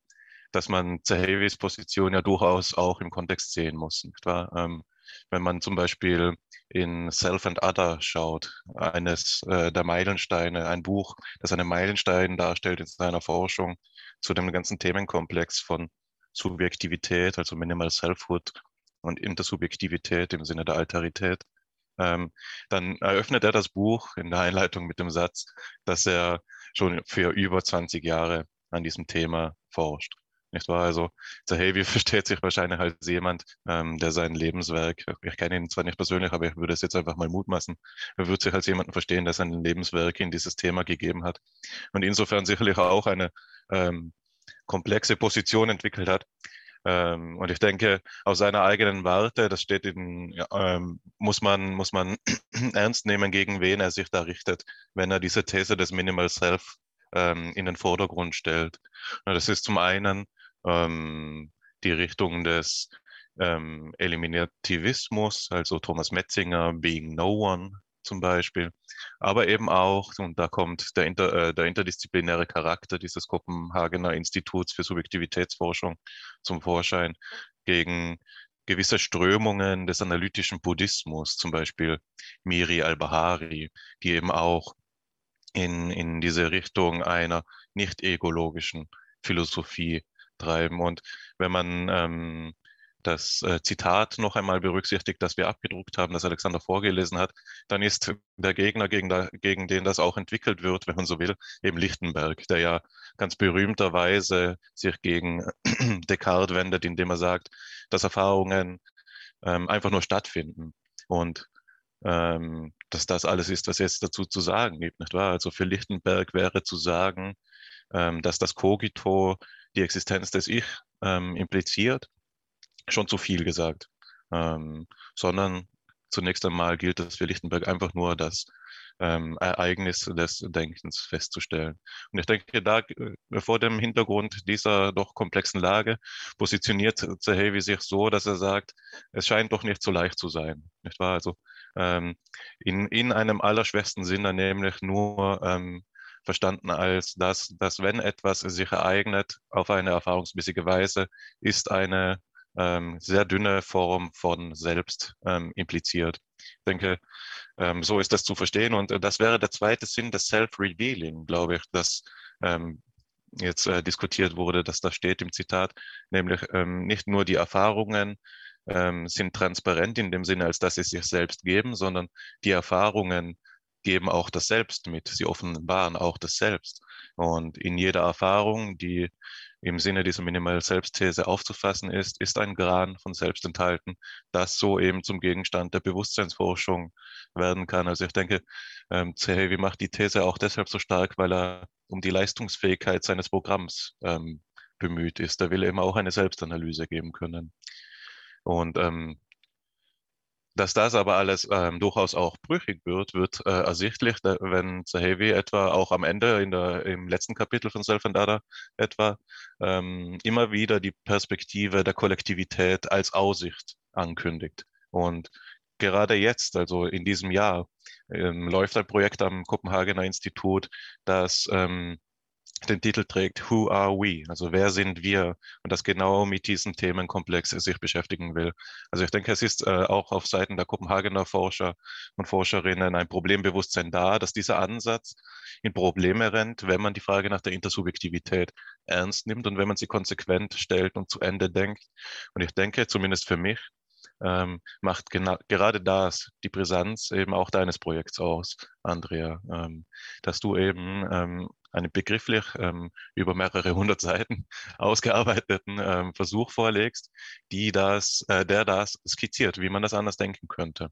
dass man Zahavis Position ja durchaus auch im Kontext sehen muss. Nicht wahr? Ähm, wenn man zum Beispiel in Self and Other schaut, eines äh, der Meilensteine, ein Buch, das einen Meilenstein darstellt in seiner Forschung zu dem ganzen Themenkomplex von Subjektivität, also Minimal Selfhood und Intersubjektivität im Sinne der Alterität. Ähm, dann eröffnet er das Buch in der Einleitung mit dem Satz, dass er schon für über 20 Jahre an diesem Thema forscht. Nicht wahr? Also Zahavi versteht sich wahrscheinlich als jemand, ähm, der sein Lebenswerk, ich kenne ihn zwar nicht persönlich, aber ich würde es jetzt einfach mal mutmaßen, er würde sich als jemanden verstehen, der sein Lebenswerk in dieses Thema gegeben hat und insofern sicherlich auch eine ähm, komplexe Position entwickelt hat. Ähm, und ich denke, aus seiner eigenen Warte, das steht in, ähm, muss man, muss man ernst nehmen, gegen wen er sich da richtet, wenn er diese These des Minimal Self ähm, in den Vordergrund stellt. Und das ist zum einen ähm, die Richtung des ähm, Eliminativismus, also Thomas Metzinger, Being No One zum Beispiel, aber eben auch, und da kommt der, inter, äh, der interdisziplinäre Charakter dieses Kopenhagener Instituts für Subjektivitätsforschung zum Vorschein gegen gewisse Strömungen des analytischen Buddhismus, zum Beispiel Miri al-Bahari, die eben auch in, in diese Richtung einer nicht egologischen Philosophie treiben. Und wenn man ähm, das äh, Zitat noch einmal berücksichtigt, das wir abgedruckt haben, das Alexander vorgelesen hat, dann ist der Gegner, gegen, da, gegen den das auch entwickelt wird, wenn man so will, eben Lichtenberg, der ja ganz berühmterweise sich gegen Descartes wendet, indem er sagt, dass Erfahrungen ähm, einfach nur stattfinden und ähm, dass das alles ist, was jetzt dazu zu sagen gibt, nicht wahr? Also für Lichtenberg wäre zu sagen, ähm, dass das Cogito die Existenz des Ich ähm, impliziert schon zu viel gesagt, ähm, sondern zunächst einmal gilt es für Lichtenberg einfach nur das ähm, Ereignis des Denkens festzustellen. Und ich denke, da äh, vor dem Hintergrund dieser doch komplexen Lage positioniert Zahevi sich so, dass er sagt, es scheint doch nicht so leicht zu sein, nicht wahr? Also ähm, in, in einem allerschwächsten Sinne, nämlich nur ähm, verstanden als das, dass wenn etwas sich ereignet auf eine erfahrungsmäßige Weise, ist eine ähm, sehr dünne Form von Selbst ähm, impliziert. Ich denke, ähm, so ist das zu verstehen. Und äh, das wäre der zweite Sinn des Self-Revealing, glaube ich, das ähm, jetzt äh, diskutiert wurde, dass da steht im Zitat, nämlich ähm, nicht nur die Erfahrungen ähm, sind transparent in dem Sinne, als dass sie sich selbst geben, sondern die Erfahrungen geben auch das Selbst mit. Sie offenbaren auch das Selbst. Und in jeder Erfahrung, die im Sinne dieser Minimal-Selbsthese aufzufassen ist, ist ein Gran von Selbst enthalten, das so eben zum Gegenstand der Bewusstseinsforschung werden kann. Also ich denke, ähm, Zehevi macht die These auch deshalb so stark, weil er um die Leistungsfähigkeit seines Programms ähm, bemüht ist. Er will eben auch eine Selbstanalyse geben können. Und ähm, dass das aber alles ähm, durchaus auch brüchig wird, wird äh, ersichtlich, wenn Zahevi etwa auch am Ende in der, im letzten Kapitel von Self and Other etwa ähm, immer wieder die Perspektive der Kollektivität als Aussicht ankündigt. Und gerade jetzt, also in diesem Jahr, ähm, läuft ein Projekt am Kopenhagener Institut, das ähm, den Titel trägt Who are we? Also wer sind wir? Und das genau mit diesem Themenkomplex sich beschäftigen will. Also ich denke, es ist äh, auch auf Seiten der Kopenhagener Forscher und Forscherinnen ein Problembewusstsein da, dass dieser Ansatz in Probleme rennt, wenn man die Frage nach der Intersubjektivität ernst nimmt und wenn man sie konsequent stellt und zu Ende denkt. Und ich denke, zumindest für mich, ähm, macht gerade das die Brisanz eben auch deines Projekts aus, Andrea, ähm, dass du eben ähm, einen begrifflich ähm, über mehrere hundert Seiten ausgearbeiteten ähm, Versuch vorlegst, die das, äh, der das skizziert, wie man das anders denken könnte.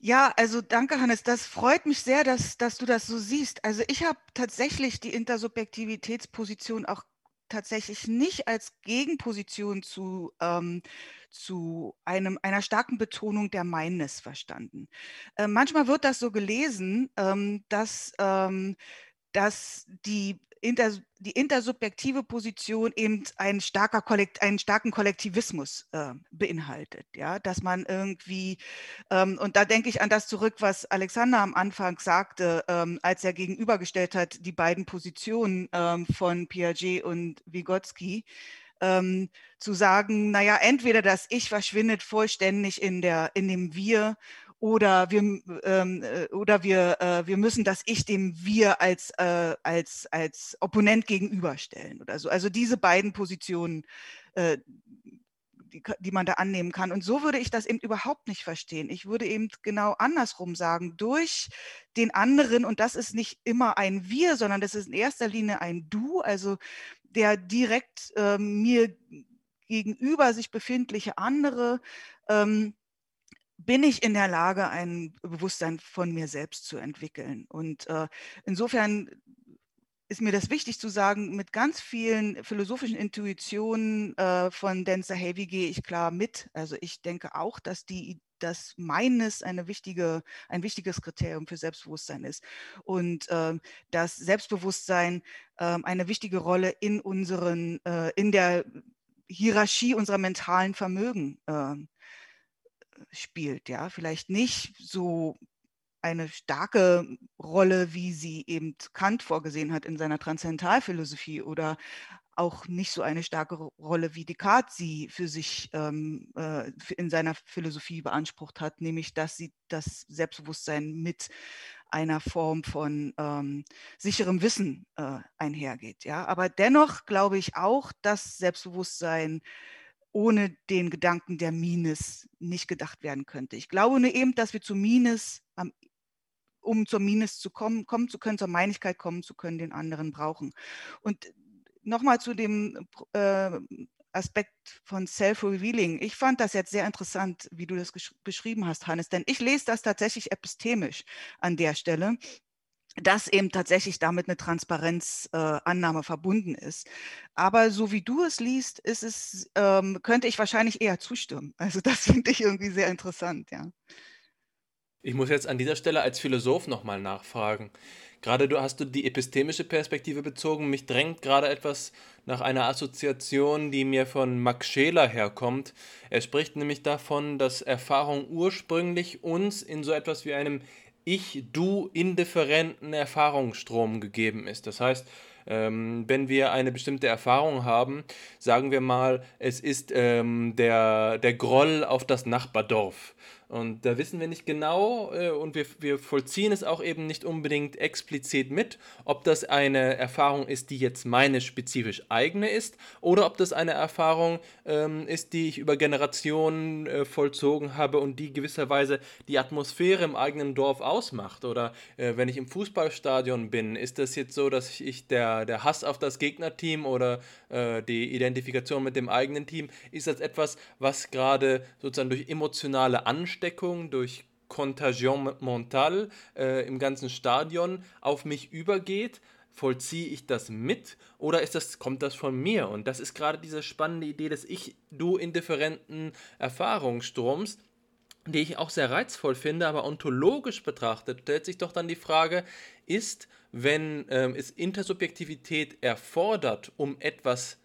Ja, also danke, Hannes. Das freut mich sehr, dass, dass du das so siehst. Also ich habe tatsächlich die Intersubjektivitätsposition auch tatsächlich nicht als Gegenposition zu, ähm, zu einem, einer starken Betonung der Meines verstanden. Äh, manchmal wird das so gelesen, ähm, dass ähm, dass die, inter, die intersubjektive Position eben ein starker Kollekt, einen starken Kollektivismus äh, beinhaltet. Ja? Dass man irgendwie, ähm, und da denke ich an das zurück, was Alexander am Anfang sagte, ähm, als er gegenübergestellt hat, die beiden Positionen ähm, von Piaget und Vygotsky. Ähm, zu sagen, naja, entweder das Ich verschwindet vollständig in, der, in dem Wir oder wir, ähm, äh, oder wir, äh, wir müssen das Ich dem Wir als, äh, als, als Opponent gegenüberstellen oder so. Also diese beiden Positionen, äh, die, die man da annehmen kann. Und so würde ich das eben überhaupt nicht verstehen. Ich würde eben genau andersrum sagen, durch den anderen, und das ist nicht immer ein Wir, sondern das ist in erster Linie ein Du, also der direkt ähm, mir gegenüber sich befindliche andere, ähm, bin ich in der Lage, ein Bewusstsein von mir selbst zu entwickeln. Und äh, insofern ist mir das wichtig zu sagen, mit ganz vielen philosophischen Intuitionen äh, von Dan Sahavi gehe ich klar mit. Also ich denke auch, dass die dass meines eine wichtige, ein wichtiges Kriterium für Selbstbewusstsein ist und äh, dass Selbstbewusstsein äh, eine wichtige Rolle in unseren, äh, in der Hierarchie unserer mentalen Vermögen äh, spielt. Ja, vielleicht nicht so eine starke Rolle, wie sie eben Kant vorgesehen hat in seiner Transzendentalphilosophie oder auch nicht so eine starke Rolle, wie Descartes sie für sich ähm, äh, in seiner Philosophie beansprucht hat, nämlich dass sie das Selbstbewusstsein mit einer Form von ähm, sicherem Wissen äh, einhergeht. Ja? Aber dennoch glaube ich auch, dass Selbstbewusstsein ohne den Gedanken der Mines nicht gedacht werden könnte. Ich glaube nur eben, dass wir zu Mines, um zur Mines zu kommen, kommen zu können, zur Meinigkeit kommen zu können, den anderen brauchen. Und nochmal zu dem äh, Aspekt von Self-Revealing. Ich fand das jetzt sehr interessant, wie du das beschrieben hast, Hannes, denn ich lese das tatsächlich epistemisch an der Stelle dass eben tatsächlich damit eine Transparenzannahme äh, verbunden ist. Aber so wie du es liest, ist es, ähm, könnte ich wahrscheinlich eher zustimmen. Also das finde ich irgendwie sehr interessant, ja. Ich muss jetzt an dieser Stelle als Philosoph nochmal nachfragen. Gerade du hast du die epistemische Perspektive bezogen. Mich drängt gerade etwas nach einer Assoziation, die mir von Max Scheler herkommt. Er spricht nämlich davon, dass Erfahrung ursprünglich uns in so etwas wie einem Ich-Du-indifferenten Erfahrungsstrom gegeben ist. Das heißt, ähm, wenn wir eine bestimmte Erfahrung haben, sagen wir mal, es ist ähm, der, der Groll auf das Nachbardorf. Und da wissen wir nicht genau äh, und wir, wir vollziehen es auch eben nicht unbedingt explizit mit, ob das eine Erfahrung ist, die jetzt meine spezifisch eigene ist oder ob das eine Erfahrung ähm, ist, die ich über Generationen äh, vollzogen habe und die gewisserweise die Atmosphäre im eigenen Dorf ausmacht. Oder äh, wenn ich im Fußballstadion bin, ist das jetzt so, dass ich der, der Hass auf das Gegnerteam oder äh, die Identifikation mit dem eigenen Team, ist das etwas, was gerade sozusagen durch emotionale Anstrengung Ansteckung durch Contagion mental äh, im ganzen Stadion auf mich übergeht, vollziehe ich das mit oder ist das, kommt das von mir? Und das ist gerade diese spannende Idee des Ich-Du-indifferenten Erfahrungsstroms, die ich auch sehr reizvoll finde, aber ontologisch betrachtet stellt sich doch dann die Frage, ist, wenn ähm, es Intersubjektivität erfordert, um etwas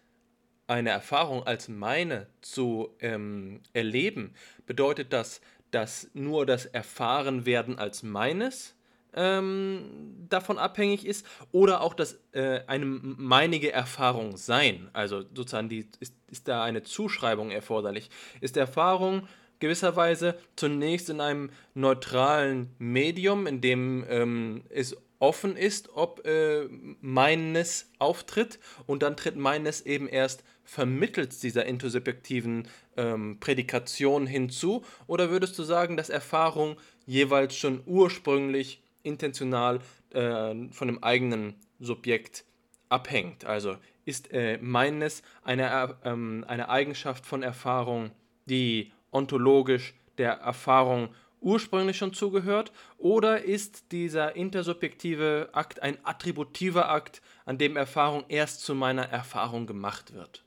eine Erfahrung als meine zu ähm, erleben, bedeutet das, dass nur das Erfahrenwerden als meines ähm, davon abhängig ist oder auch das äh, eine meinige Erfahrung sein. Also sozusagen die, ist, ist da eine Zuschreibung erforderlich. Ist Erfahrung gewisserweise zunächst in einem neutralen Medium, in dem ähm, es offen ist, ob äh, meines auftritt und dann tritt meines eben erst vermittels dieser intersubjektiven ähm, Prädikation hinzu? Oder würdest du sagen, dass Erfahrung jeweils schon ursprünglich intentional äh, von dem eigenen Subjekt abhängt? Also ist äh, meines eine, äh, eine Eigenschaft von Erfahrung, die ontologisch der Erfahrung ursprünglich schon zugehört? Oder ist dieser intersubjektive Akt ein attributiver Akt, an dem Erfahrung erst zu meiner Erfahrung gemacht wird?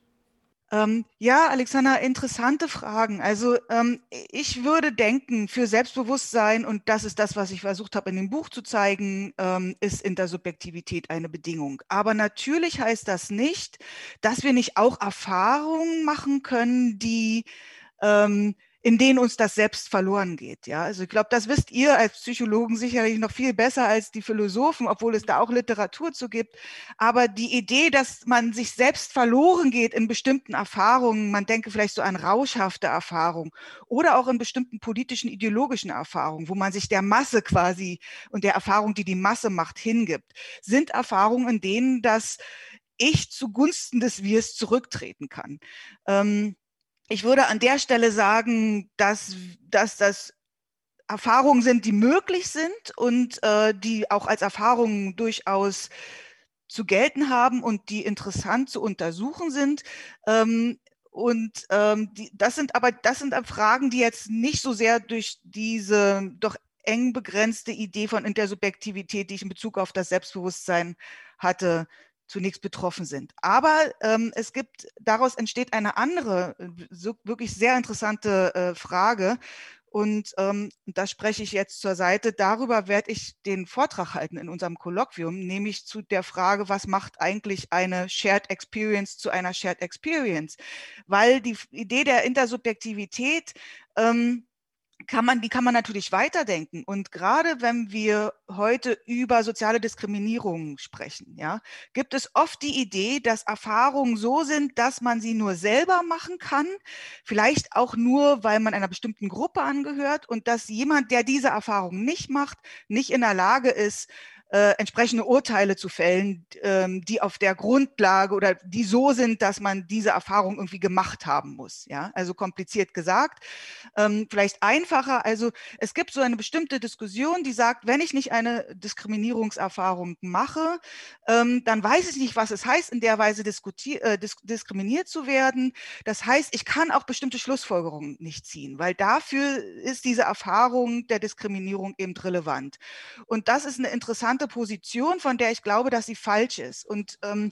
Ähm, ja, Alexander, interessante Fragen. Also ähm, ich würde denken, für Selbstbewusstsein, und das ist das, was ich versucht habe in dem Buch zu zeigen, ähm, ist Intersubjektivität eine Bedingung. Aber natürlich heißt das nicht, dass wir nicht auch Erfahrungen machen können, die ähm, in denen uns das selbst verloren geht. Ja, also ich glaube, das wisst ihr als Psychologen sicherlich noch viel besser als die Philosophen, obwohl es da auch Literatur zu gibt. Aber die Idee, dass man sich selbst verloren geht in bestimmten Erfahrungen, man denke vielleicht so an rauschhafte Erfahrungen oder auch in bestimmten politischen, ideologischen Erfahrungen, wo man sich der Masse quasi und der Erfahrung, die die Masse macht, hingibt, sind Erfahrungen, in denen das Ich zugunsten des Wirs zurücktreten kann. Ähm, ich würde an der Stelle sagen, dass, dass das Erfahrungen sind, die möglich sind und äh, die auch als Erfahrungen durchaus zu gelten haben und die interessant zu untersuchen sind. Ähm, und ähm, die, das sind aber das sind Fragen, die jetzt nicht so sehr durch diese doch eng begrenzte Idee von Intersubjektivität, die ich in Bezug auf das Selbstbewusstsein hatte, zunächst betroffen sind. Aber ähm, es gibt, daraus entsteht eine andere, so wirklich sehr interessante äh, Frage. Und ähm, da spreche ich jetzt zur Seite. Darüber werde ich den Vortrag halten in unserem Kolloquium, nämlich zu der Frage, was macht eigentlich eine Shared Experience zu einer Shared Experience? Weil die Idee der Intersubjektivität ähm, kann man, die kann man natürlich weiterdenken. Und gerade wenn wir heute über soziale Diskriminierung sprechen, ja, gibt es oft die Idee, dass Erfahrungen so sind, dass man sie nur selber machen kann, vielleicht auch nur, weil man einer bestimmten Gruppe angehört und dass jemand, der diese Erfahrung nicht macht, nicht in der Lage ist, äh, entsprechende Urteile zu fällen, ähm, die auf der Grundlage oder die so sind, dass man diese Erfahrung irgendwie gemacht haben muss. Ja, also kompliziert gesagt, ähm, vielleicht einfacher. Also es gibt so eine bestimmte Diskussion, die sagt, wenn ich nicht eine Diskriminierungserfahrung mache, ähm, dann weiß ich nicht, was es heißt, in der Weise äh, dis diskriminiert zu werden. Das heißt, ich kann auch bestimmte Schlussfolgerungen nicht ziehen, weil dafür ist diese Erfahrung der Diskriminierung eben relevant. Und das ist eine interessante interessante Position, von der ich glaube, dass sie falsch ist. Und ähm,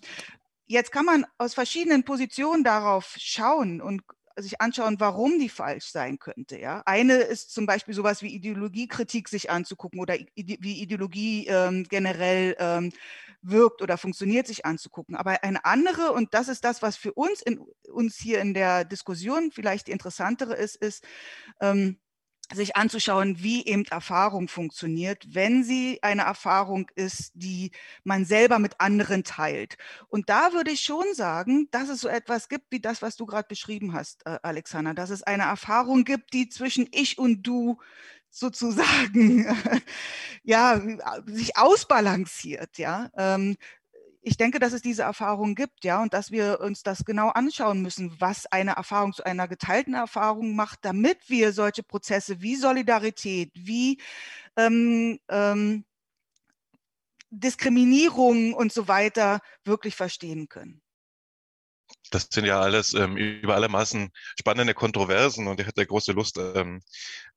jetzt kann man aus verschiedenen Positionen darauf schauen und sich anschauen, warum die falsch sein könnte. Ja? Eine ist zum Beispiel sowas wie Ideologiekritik sich anzugucken oder wie Ideologie ähm, generell ähm, wirkt oder funktioniert, sich anzugucken. Aber eine andere, und das ist das, was für uns, in, uns hier in der Diskussion vielleicht die interessantere ist, ist, ähm, sich anzuschauen, wie eben Erfahrung funktioniert, wenn sie eine Erfahrung ist, die man selber mit anderen teilt. Und da würde ich schon sagen, dass es so etwas gibt wie das, was du gerade beschrieben hast, äh, Alexander, dass es eine Erfahrung gibt, die zwischen ich und du sozusagen ja sich ausbalanciert, ja. Ich denke, dass es diese Erfahrung gibt, ja, und dass wir uns das genau anschauen müssen, was eine Erfahrung zu einer geteilten Erfahrung macht, damit wir solche Prozesse wie Solidarität, wie ähm, ähm, Diskriminierung und so weiter wirklich verstehen können. Das sind ja alles ähm, über alle Maßen spannende Kontroversen und ich hätte große Lust, ähm,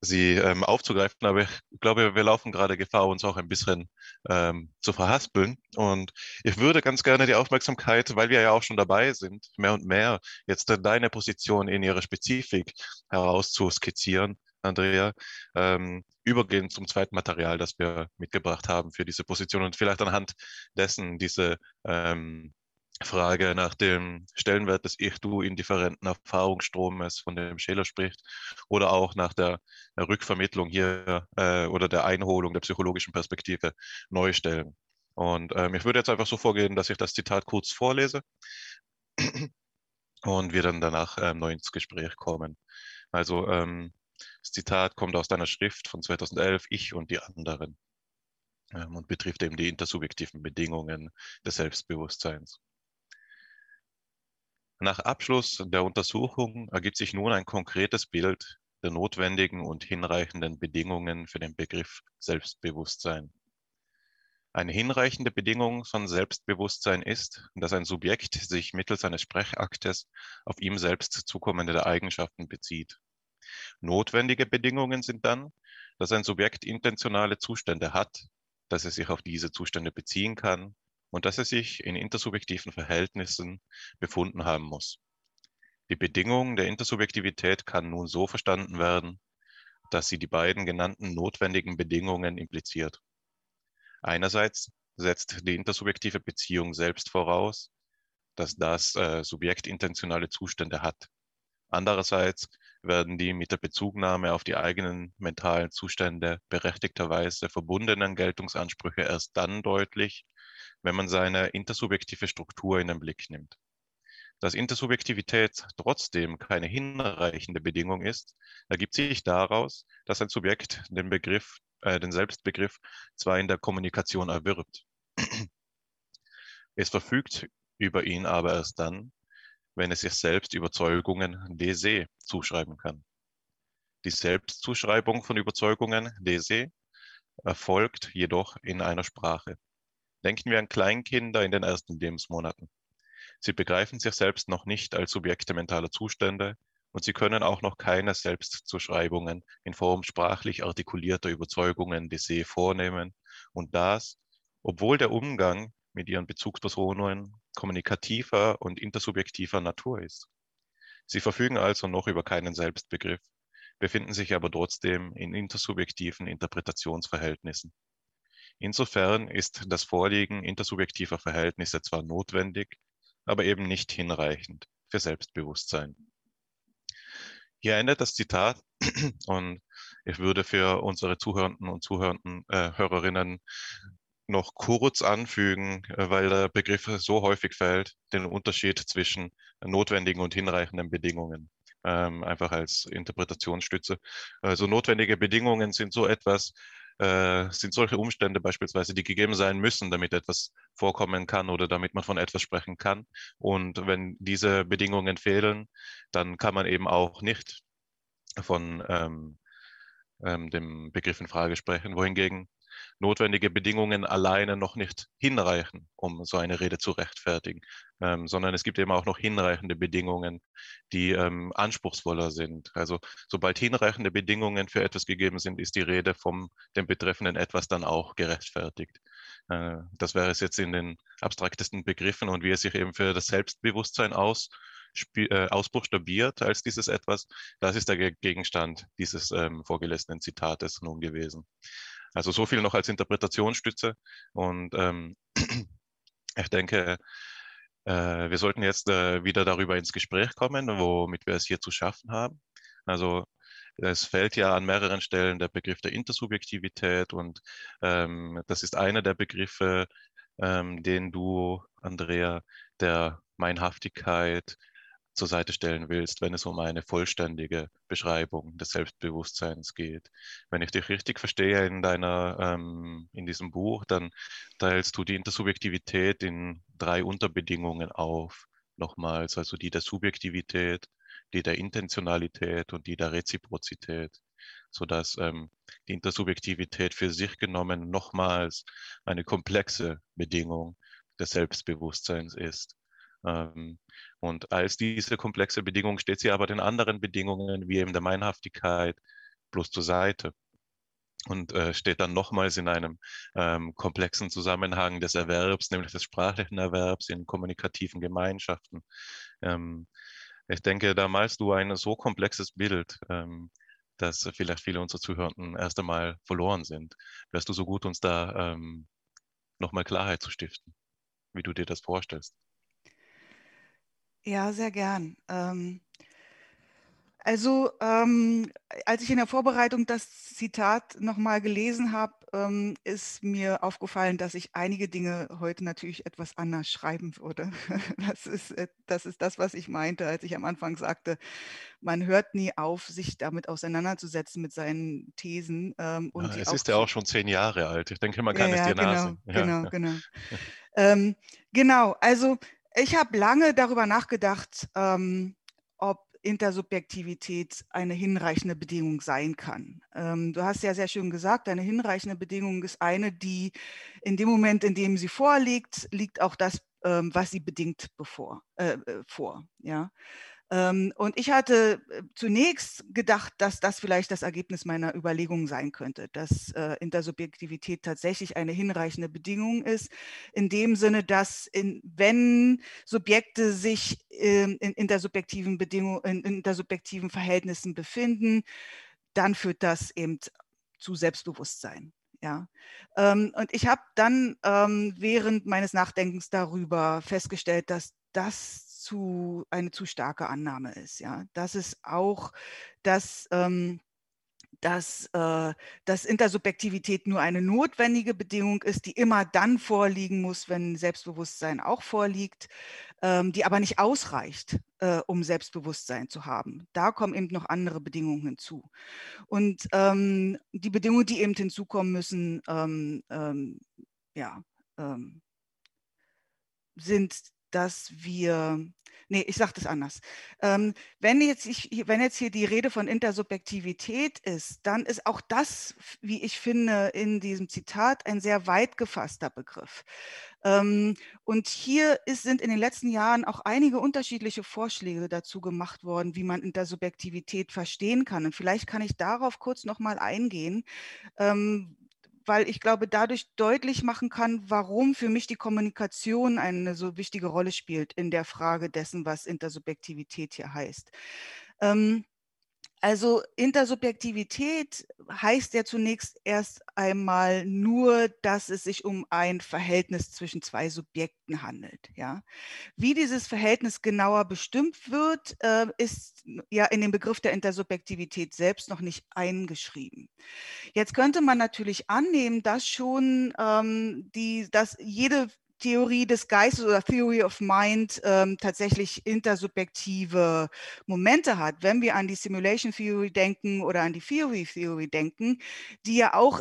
sie ähm, aufzugreifen, aber ich glaube, wir laufen gerade Gefahr, uns auch ein bisschen ähm, zu verhaspeln. Und ich würde ganz gerne die Aufmerksamkeit, weil wir ja auch schon dabei sind, mehr und mehr jetzt deine Position in ihrer Spezifik herauszuskizzieren, Andrea, ähm, übergehen zum zweiten Material, das wir mitgebracht haben für diese Position und vielleicht anhand dessen diese ähm, Frage nach dem Stellenwert des Ich-Du-indifferenten Erfahrungsstromes, von dem Scheler spricht, oder auch nach der, der Rückvermittlung hier äh, oder der Einholung der psychologischen Perspektive neu stellen. Und ähm, ich würde jetzt einfach so vorgehen, dass ich das Zitat kurz vorlese und wir dann danach ähm, neu ins Gespräch kommen. Also ähm, das Zitat kommt aus deiner Schrift von 2011, Ich und die anderen, ähm, und betrifft eben die intersubjektiven Bedingungen des Selbstbewusstseins. Nach Abschluss der Untersuchung ergibt sich nun ein konkretes Bild der notwendigen und hinreichenden Bedingungen für den Begriff Selbstbewusstsein. Eine hinreichende Bedingung von Selbstbewusstsein ist, dass ein Subjekt sich mittels eines Sprechaktes auf ihm selbst zukommende Eigenschaften bezieht. Notwendige Bedingungen sind dann, dass ein Subjekt intentionale Zustände hat, dass es sich auf diese Zustände beziehen kann und dass er sich in intersubjektiven Verhältnissen befunden haben muss. Die Bedingung der Intersubjektivität kann nun so verstanden werden, dass sie die beiden genannten notwendigen Bedingungen impliziert. Einerseits setzt die intersubjektive Beziehung selbst voraus, dass das äh, Subjekt intentionale Zustände hat. Andererseits werden die mit der Bezugnahme auf die eigenen mentalen Zustände berechtigterweise verbundenen Geltungsansprüche erst dann deutlich, wenn man seine intersubjektive Struktur in den Blick nimmt. Dass Intersubjektivität trotzdem keine hinreichende Bedingung ist, ergibt sich daraus, dass ein Subjekt den Begriff, äh, den Selbstbegriff zwar in der Kommunikation erwirbt. Es verfügt über ihn aber erst dann, wenn es sich selbst Überzeugungen de zuschreiben kann. Die Selbstzuschreibung von Überzeugungen de erfolgt jedoch in einer Sprache. Denken wir an Kleinkinder in den ersten Lebensmonaten. Sie begreifen sich selbst noch nicht als Subjekte mentaler Zustände und sie können auch noch keine Selbstzuschreibungen in Form sprachlich artikulierter Überzeugungen de se vornehmen und das, obwohl der Umgang mit ihren Bezugspersonen kommunikativer und intersubjektiver Natur ist. Sie verfügen also noch über keinen Selbstbegriff, befinden sich aber trotzdem in intersubjektiven Interpretationsverhältnissen. Insofern ist das Vorliegen intersubjektiver Verhältnisse zwar notwendig, aber eben nicht hinreichend für Selbstbewusstsein. Hier endet das Zitat und Ich würde für unsere Zuhörenden und Zuhörenden, äh, Hörerinnen noch kurz anfügen, äh, weil der Begriff so häufig fällt, den Unterschied zwischen notwendigen und hinreichenden Bedingungen. Ähm, einfach als Interpretationsstütze. Also notwendige Bedingungen sind so etwas, äh, sind solche Umstände beispielsweise, die gegeben sein müssen, damit etwas vorkommen kann oder damit man von etwas sprechen kann. Und wenn diese Bedingungen fehlen, dann kann man eben auch nicht von ähm, ähm, dem Begriff in Frage sprechen. Wohingegen notwendige Bedingungen alleine noch nicht hinreichen, um so eine Rede zu rechtfertigen, ähm, sondern es gibt eben auch noch hinreichende Bedingungen, die ähm, anspruchsvoller sind. Also sobald hinreichende Bedingungen für etwas gegeben sind, ist die Rede vom dem betreffenden etwas dann auch gerechtfertigt. Äh, das wäre es jetzt in den abstraktesten Begriffen und wie es sich eben für das Selbstbewusstsein aus äh, ausbuchstabiert als dieses etwas. Das ist der Gegenstand dieses ähm, vorgelesenen Zitates nun gewesen. Also so viel noch als Interpretationsstütze. Und ähm, ich denke, äh, wir sollten jetzt äh, wieder darüber ins Gespräch kommen, womit wir es hier zu schaffen haben. Also es fällt ja an mehreren Stellen der Begriff der Intersubjektivität und ähm, das ist einer der Begriffe, ähm, den du, Andrea, der Meinhaftigkeit, zur Seite stellen willst, wenn es um eine vollständige Beschreibung des Selbstbewusstseins geht. Wenn ich dich richtig verstehe in deiner, ähm, in diesem Buch, dann teilst du die Intersubjektivität in drei Unterbedingungen auf. Nochmals, also die der Subjektivität, die der Intentionalität und die der Reziprozität, sodass ähm, die Intersubjektivität für sich genommen nochmals eine komplexe Bedingung des Selbstbewusstseins ist. Ähm, und als diese komplexe Bedingung steht sie aber den anderen Bedingungen, wie eben der Meinhaftigkeit, bloß zur Seite und äh, steht dann nochmals in einem ähm, komplexen Zusammenhang des Erwerbs, nämlich des sprachlichen Erwerbs in kommunikativen Gemeinschaften. Ähm, ich denke, da malst du ein so komplexes Bild, dass vielleicht viele unserer Zuhörenden erst einmal verloren sind. Wärst du so gut, uns da nochmal Klarheit zu stiften, wie du dir das vorstellst? Ja, sehr gern. Ähm, also, ähm, als ich in der Vorbereitung das Zitat nochmal gelesen habe, ähm, ist mir aufgefallen, dass ich einige Dinge heute natürlich etwas anders schreiben würde. Das ist, äh, das ist das, was ich meinte, als ich am Anfang sagte, man hört nie auf, sich damit auseinanderzusetzen mit seinen Thesen. Ähm, und ja, es ist ja auch schon zehn Jahre alt. Ich denke, man kann ja, es dir genau. Ja. Genau, genau. ähm, genau, also ich habe lange darüber nachgedacht, ähm, ob Intersubjektivität eine hinreichende Bedingung sein kann. Ähm, du hast ja sehr schön gesagt, eine hinreichende Bedingung ist eine, die in dem Moment, in dem sie vorliegt, liegt auch das, ähm, was sie bedingt bevor, äh, äh vor. Ja? Ähm, und ich hatte äh, zunächst gedacht, dass das vielleicht das Ergebnis meiner Überlegungen sein könnte, dass äh, Intersubjektivität tatsächlich eine hinreichende Bedingung ist, in dem Sinne, dass in, wenn Subjekte sich ähm, in intersubjektiven Bedingungen, in intersubjektiven Verhältnissen befinden, dann führt das eben zu Selbstbewusstsein. Ja, ähm, und ich habe dann während meines Nachdenkens darüber festgestellt, dass das zu, eine zu starke Annahme ist. Ja, das ist auch, dass, ähm, dass, äh, dass Intersubjektivität nur eine notwendige Bedingung ist, die immer dann vorliegen muss, wenn Selbstbewusstsein auch vorliegt, ähm, die aber nicht ausreicht, äh, um Selbstbewusstsein zu haben. Da kommen eben noch andere Bedingungen hinzu. Und ähm, die Bedingungen, die eben hinzukommen müssen, ähm, ähm ja, ähm, sind dass wir, nee, ich sage das anders. Ähm, wenn, jetzt ich, wenn jetzt hier die Rede von Intersubjektivität ist, dann ist auch das, wie ich finde, in diesem Zitat ein sehr weit gefasster Begriff. Ähm, und hier ist, sind in den letzten Jahren auch einige unterschiedliche Vorschläge dazu gemacht worden, wie man Intersubjektivität verstehen kann. Und vielleicht kann ich darauf kurz nochmal eingehen. Ähm, weil ich glaube, dadurch deutlich machen kann, warum für mich die Kommunikation eine so wichtige Rolle spielt in der Frage dessen, was Intersubjektivität hier heißt. Ähm, Also Intersubjektivität heißt ja zunächst erst einmal nur, dass es sich um ein Verhältnis zwischen zwei Subjekten handelt. Ja? Wie dieses Verhältnis genauer bestimmt wird, äh, ist ja in den Begriff der Intersubjektivität selbst noch nicht eingeschrieben. Jetzt könnte man natürlich annehmen, dass schon ähm, die, dass jede Theorie des Geistes oder Theory of Mind ähm, tatsächlich intersubjektive Momente hat. Wenn wir an die Simulation Theory denken oder an die Theory Theory denken, die ja auch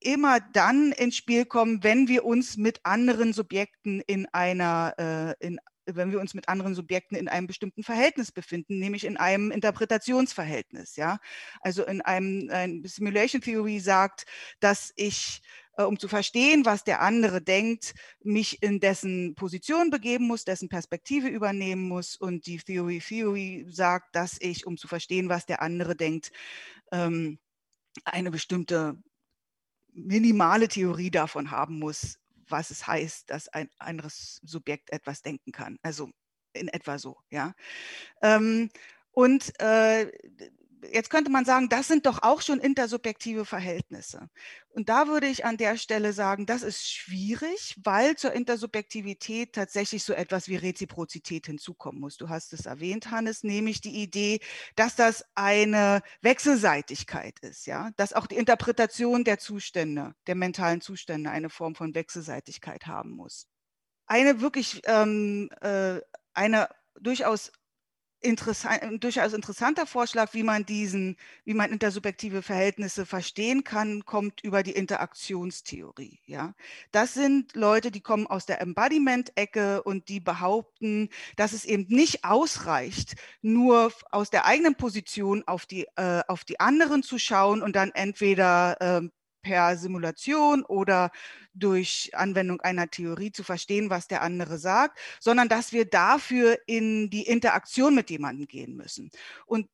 immer dann ins Spiel kommen, wenn wir uns mit anderen Subjekten in einer, äh, in, wenn wir uns mit anderen Subjekten in einem bestimmten Verhältnis befinden, nämlich in einem Interpretationsverhältnis. Ja, also in einem ein Simulation Theory sagt, dass ich um zu verstehen, was der andere denkt, mich in dessen Position begeben muss, dessen Perspektive übernehmen muss. Und die Theory Theory sagt, dass ich, um zu verstehen, was der andere denkt, ähm, eine bestimmte minimale Theorie davon haben muss, was es heißt, dass ein anderes Subjekt etwas denken kann. Also in etwa so, ja. Ähm, und äh, jetzt könnte man sagen, das sind doch auch schon intersubjektive Verhältnisse. Und da würde ich an der Stelle sagen, das ist schwierig, weil zur Intersubjektivität tatsächlich so etwas wie Reziprozität hinzukommen muss. Du hast es erwähnt, Hannes, nämlich die Idee, dass das eine Wechselseitigkeit ist, ja, dass auch die Interpretation der Zustände, der mentalen Zustände eine Form von Wechselseitigkeit haben muss. Eine wirklich, ähm, äh, eine durchaus interessant, ein durchaus interessanter Vorschlag, wie man diesen, wie man intersubjektive Verhältnisse verstehen kann, kommt über die Interaktionstheorie. Ja, das sind Leute, die kommen aus der Embodiment-Ecke und die behaupten, dass es eben nicht ausreicht, nur aus der eigenen Position auf die äh, auf die anderen zu schauen und dann entweder äh, per Simulation oder durch Anwendung einer Theorie zu verstehen, was der andere sagt, sondern dass wir dafür in die Interaktion mit jemandem gehen müssen. Und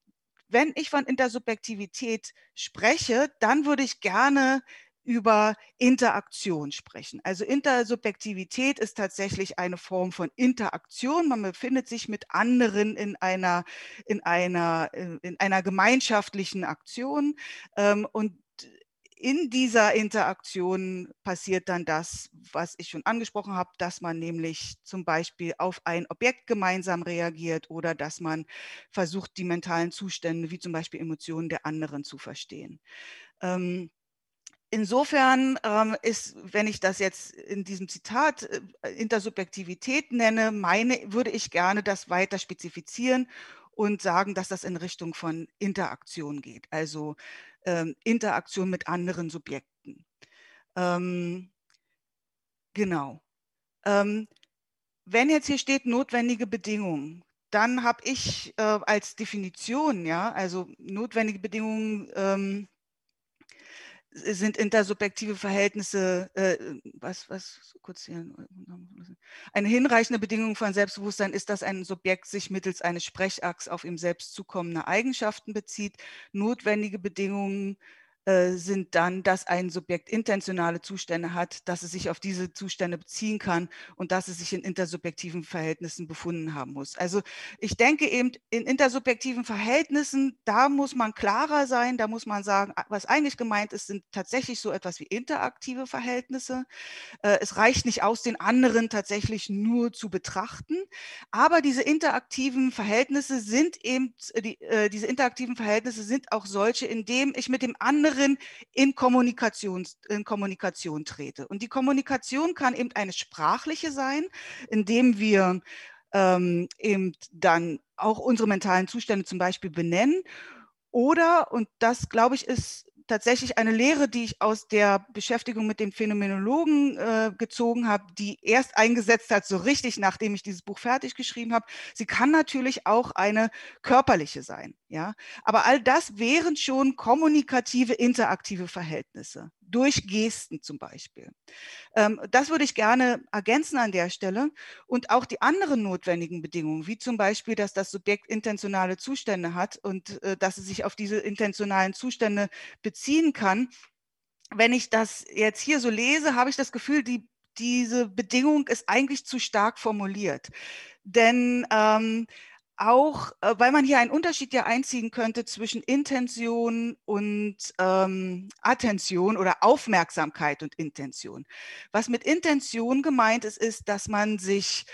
wenn ich von Intersubjektivität spreche, dann würde ich gerne über Interaktion sprechen. Also Intersubjektivität ist tatsächlich eine Form von Interaktion. Man befindet sich mit anderen in einer, in einer, in einer gemeinschaftlichen Aktion. Ähm, und in dieser Interaktion passiert dann das, was ich schon angesprochen habe, dass man nämlich zum Beispiel auf ein Objekt gemeinsam reagiert oder dass man versucht, die mentalen Zustände wie zum Beispiel Emotionen der anderen zu verstehen. Ähm, Insofern ähm, ist, wenn ich das jetzt in diesem Zitat äh, Intersubjektivität nenne, meine, würde ich gerne das weiter spezifizieren und sagen, dass das in Richtung von Interaktion geht. Also ähm, Interaktion mit anderen Subjekten. Ähm, genau. Ähm, wenn jetzt hier steht notwendige Bedingungen, dann habe ich äh, als Definition, ja, also notwendige Bedingungen ähm, sind intersubjektive Verhältnisse, äh, was, was, kurz hier, eine hinreichende Bedingung von Selbstbewusstsein ist, dass ein Subjekt sich mittels eines Sprechachs auf ihm selbst zukommende Eigenschaften bezieht. Notwendige Bedingungen äh, sind dann, dass ein Subjekt intentionale Zustände hat, dass es sich auf diese Zustände beziehen kann und dass es sich in intersubjektiven Verhältnissen befunden haben muss. Also ich denke eben, in intersubjektiven Verhältnissen, da muss man klarer sein, da muss man sagen, was eigentlich gemeint ist, sind tatsächlich so etwas wie interaktive Verhältnisse. Äh, es reicht nicht aus, den anderen tatsächlich nur zu betrachten, aber diese interaktiven Verhältnisse sind eben, die, diese interaktiven Verhältnisse sind auch solche, in dem ich mit dem anderen anderen in Kommunikation, in Kommunikation trete. Und die Kommunikation kann eben eine sprachliche sein, indem wir ähm, eben dann auch unsere mentalen Zustände zum Beispiel benennen. Oder, und das glaube ich ist tatsächlich eine Lehre, die ich aus der Beschäftigung mit den Phänomenologen äh, gezogen habe, die erst eingesetzt hat, so richtig, nachdem ich dieses Buch fertig geschrieben habe. Sie kann natürlich auch eine körperliche sein. Ja, aber all das wären schon kommunikative, interaktive Verhältnisse durch Gesten zum Beispiel. Ähm, das würde ich gerne ergänzen an der Stelle und auch die anderen notwendigen Bedingungen, wie zum Beispiel, dass das Subjekt intentionale Zustände hat und äh, dass es sich auf diese intentionalen Zustände beziehen kann. Wenn ich das jetzt hier so lese, habe ich das Gefühl, die, diese Bedingung ist eigentlich zu stark formuliert. Denn ähm, auch, äh, weil man hier einen Unterschied ja einziehen könnte zwischen Intention und ähm, Attention oder Aufmerksamkeit und Intention. Was mit Intention gemeint ist, ist, dass man sich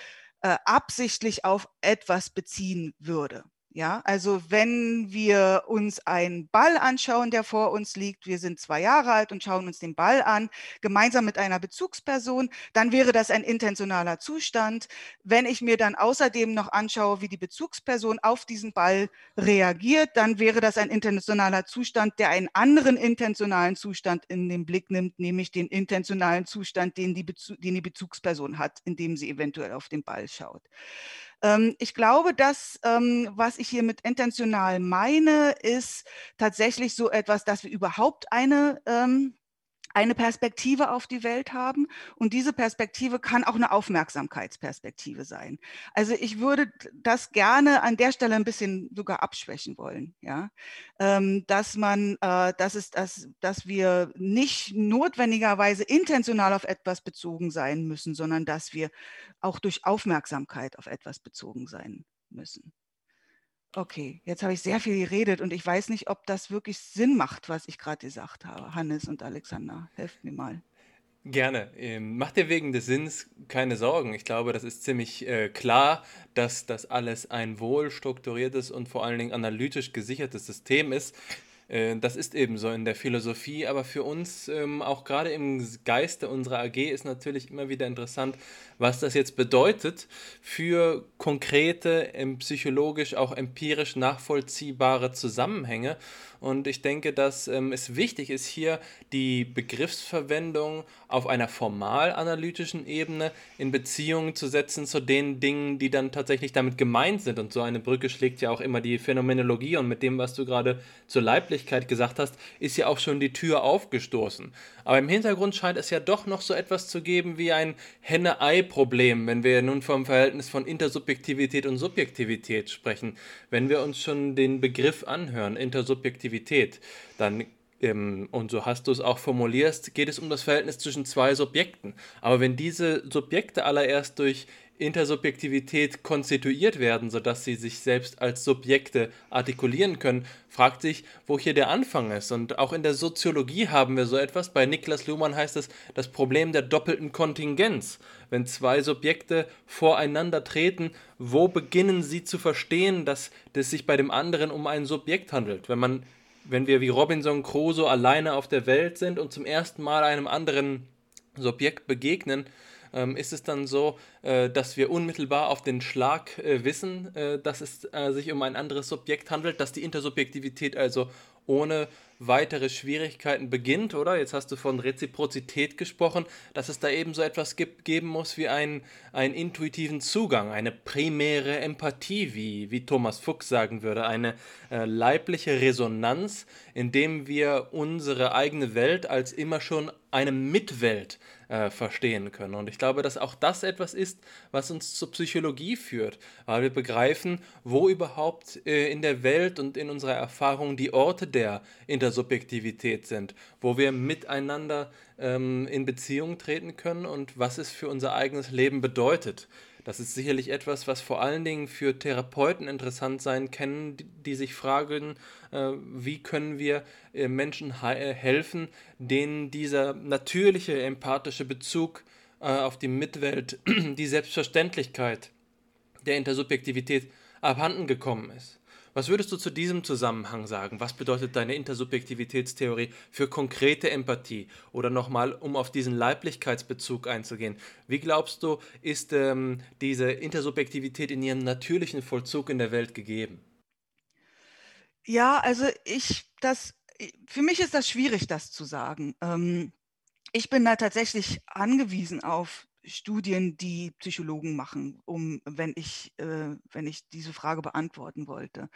äh, absichtlich auf etwas beziehen würde. Ja, also wenn wir uns einen Ball anschauen, der vor uns liegt, wir sind zwei Jahre alt und schauen uns den Ball an, gemeinsam mit einer Bezugsperson, dann wäre das ein intentionaler Zustand. Wenn ich mir dann außerdem noch anschaue, wie die Bezugsperson auf diesen Ball reagiert, dann wäre das ein intentionaler Zustand, der einen anderen intentionalen Zustand in den Blick nimmt, nämlich den intentionalen Zustand, den die, Bezu den die Bezugsperson hat, indem sie eventuell auf den Ball schaut. Ähm, ich glaube, dass, ähm, was ich hier mit intentional meine, ist tatsächlich so etwas, dass wir überhaupt eine ähm, eine Perspektive auf die Welt haben. Und diese Perspektive kann auch eine Aufmerksamkeitsperspektive sein. Also ich würde das gerne an der Stelle ein bisschen sogar abschwächen wollen, ja, ähm, dass man, äh, dass es, dass, dass wir nicht notwendigerweise intentional auf etwas bezogen sein müssen, sondern dass wir auch durch Aufmerksamkeit auf etwas bezogen sein müssen. Okay, jetzt habe ich sehr viel geredet und ich weiß nicht, ob das wirklich Sinn macht, was ich gerade gesagt habe. Hannes und Alexander, helft mir mal. Gerne. Ähm, mach dir wegen des Sinns keine Sorgen. Ich glaube, das ist ziemlich äh, klar, dass das alles ein wohl strukturiertes und vor allen Dingen analytisch gesichertes System ist. Äh, das ist eben so in der Philosophie, aber für uns ähm, auch gerade im Geiste unserer AG ist natürlich immer wieder interessant, was das jetzt bedeutet für konkrete, psychologisch auch empirisch nachvollziehbare Zusammenhänge. Und ich denke, dass ähm, es wichtig ist, hier die Begriffsverwendung auf einer formal-analytischen Ebene in Beziehung zu setzen zu den Dingen, die dann tatsächlich damit gemeint sind. Und so eine Brücke schlägt ja auch immer die Phänomenologie. Und mit dem, was du gerade zur Leiblichkeit gesagt hast, ist ja auch schon die Tür aufgestoßen. Aber im Hintergrund scheint es ja doch noch so etwas zu geben wie ein Henne-Ei-Problem, wenn wir nun vom Verhältnis von Intersubjektivität und Subjektivität sprechen. Wenn wir uns schon den Begriff anhören, Intersubjektivität, dann ähm, und so hast du es auch formulierst, geht es um das Verhältnis zwischen zwei Subjekten. Aber wenn diese Subjekte allererst durch Intersubjektivität konstituiert werden, sodass sie sich selbst als Subjekte artikulieren können, fragt sich, wo hier der Anfang ist. Und auch in der Soziologie haben wir so etwas. Bei Niklas Luhmann heißt es das Problem der doppelten Kontingenz. Wenn zwei Subjekte voreinander treten, wo beginnen sie zu verstehen, dass es sich bei dem anderen um ein Subjekt handelt? Wenn man wenn wir wie Robinson Crusoe alleine auf der Welt sind und zum ersten Mal einem anderen Subjekt begegnen, ähm, ist es dann so, äh, dass wir unmittelbar auf den Schlag äh, wissen, äh, dass es sich um ein anderes Subjekt handelt, dass die Intersubjektivität also ohne weitere Schwierigkeiten beginnt, oder? Jetzt hast du von Reziprozität gesprochen, dass es da eben so etwas gibt, geben muss wie einen, einen intuitiven Zugang, eine primäre Empathie, wie, wie Thomas Fuchs sagen würde, eine äh, leibliche Resonanz, indem wir unsere eigene Welt als immer schon eine Mitwelt äh, verstehen können. Und ich glaube, dass auch das etwas ist, was uns zur Psychologie führt, weil wir begreifen, wo überhaupt äh, in der Welt und in unserer Erfahrung die Orte der Intersubjektivität sind, wo wir miteinander ähm, in Beziehung treten können und was es für unser eigenes Leben bedeutet. Das ist sicherlich etwas, was vor allen Dingen für Therapeuten interessant sein kann, die, sich fragen, äh, wie können wir äh, Menschen äh, helfen, denen dieser natürliche empathische Bezug auf die Mitwelt, die Selbstverständlichkeit der Intersubjektivität abhanden gekommen ist. Was würdest du zu diesem Zusammenhang sagen? Was bedeutet deine Intersubjektivitätstheorie für konkrete Empathie? Oder nochmal, um auf diesen Leiblichkeitsbezug einzugehen. Wie glaubst du, ist ähm, diese Intersubjektivität in ihrem natürlichen Vollzug in der Welt gegeben? Ja, also ich, das, für mich ist das schwierig, das zu sagen. Ähm, ich bin da tatsächlich angewiesen auf Studien, die Psychologen machen, um, wenn ich, äh, wenn ich diese Frage beantworten wollte.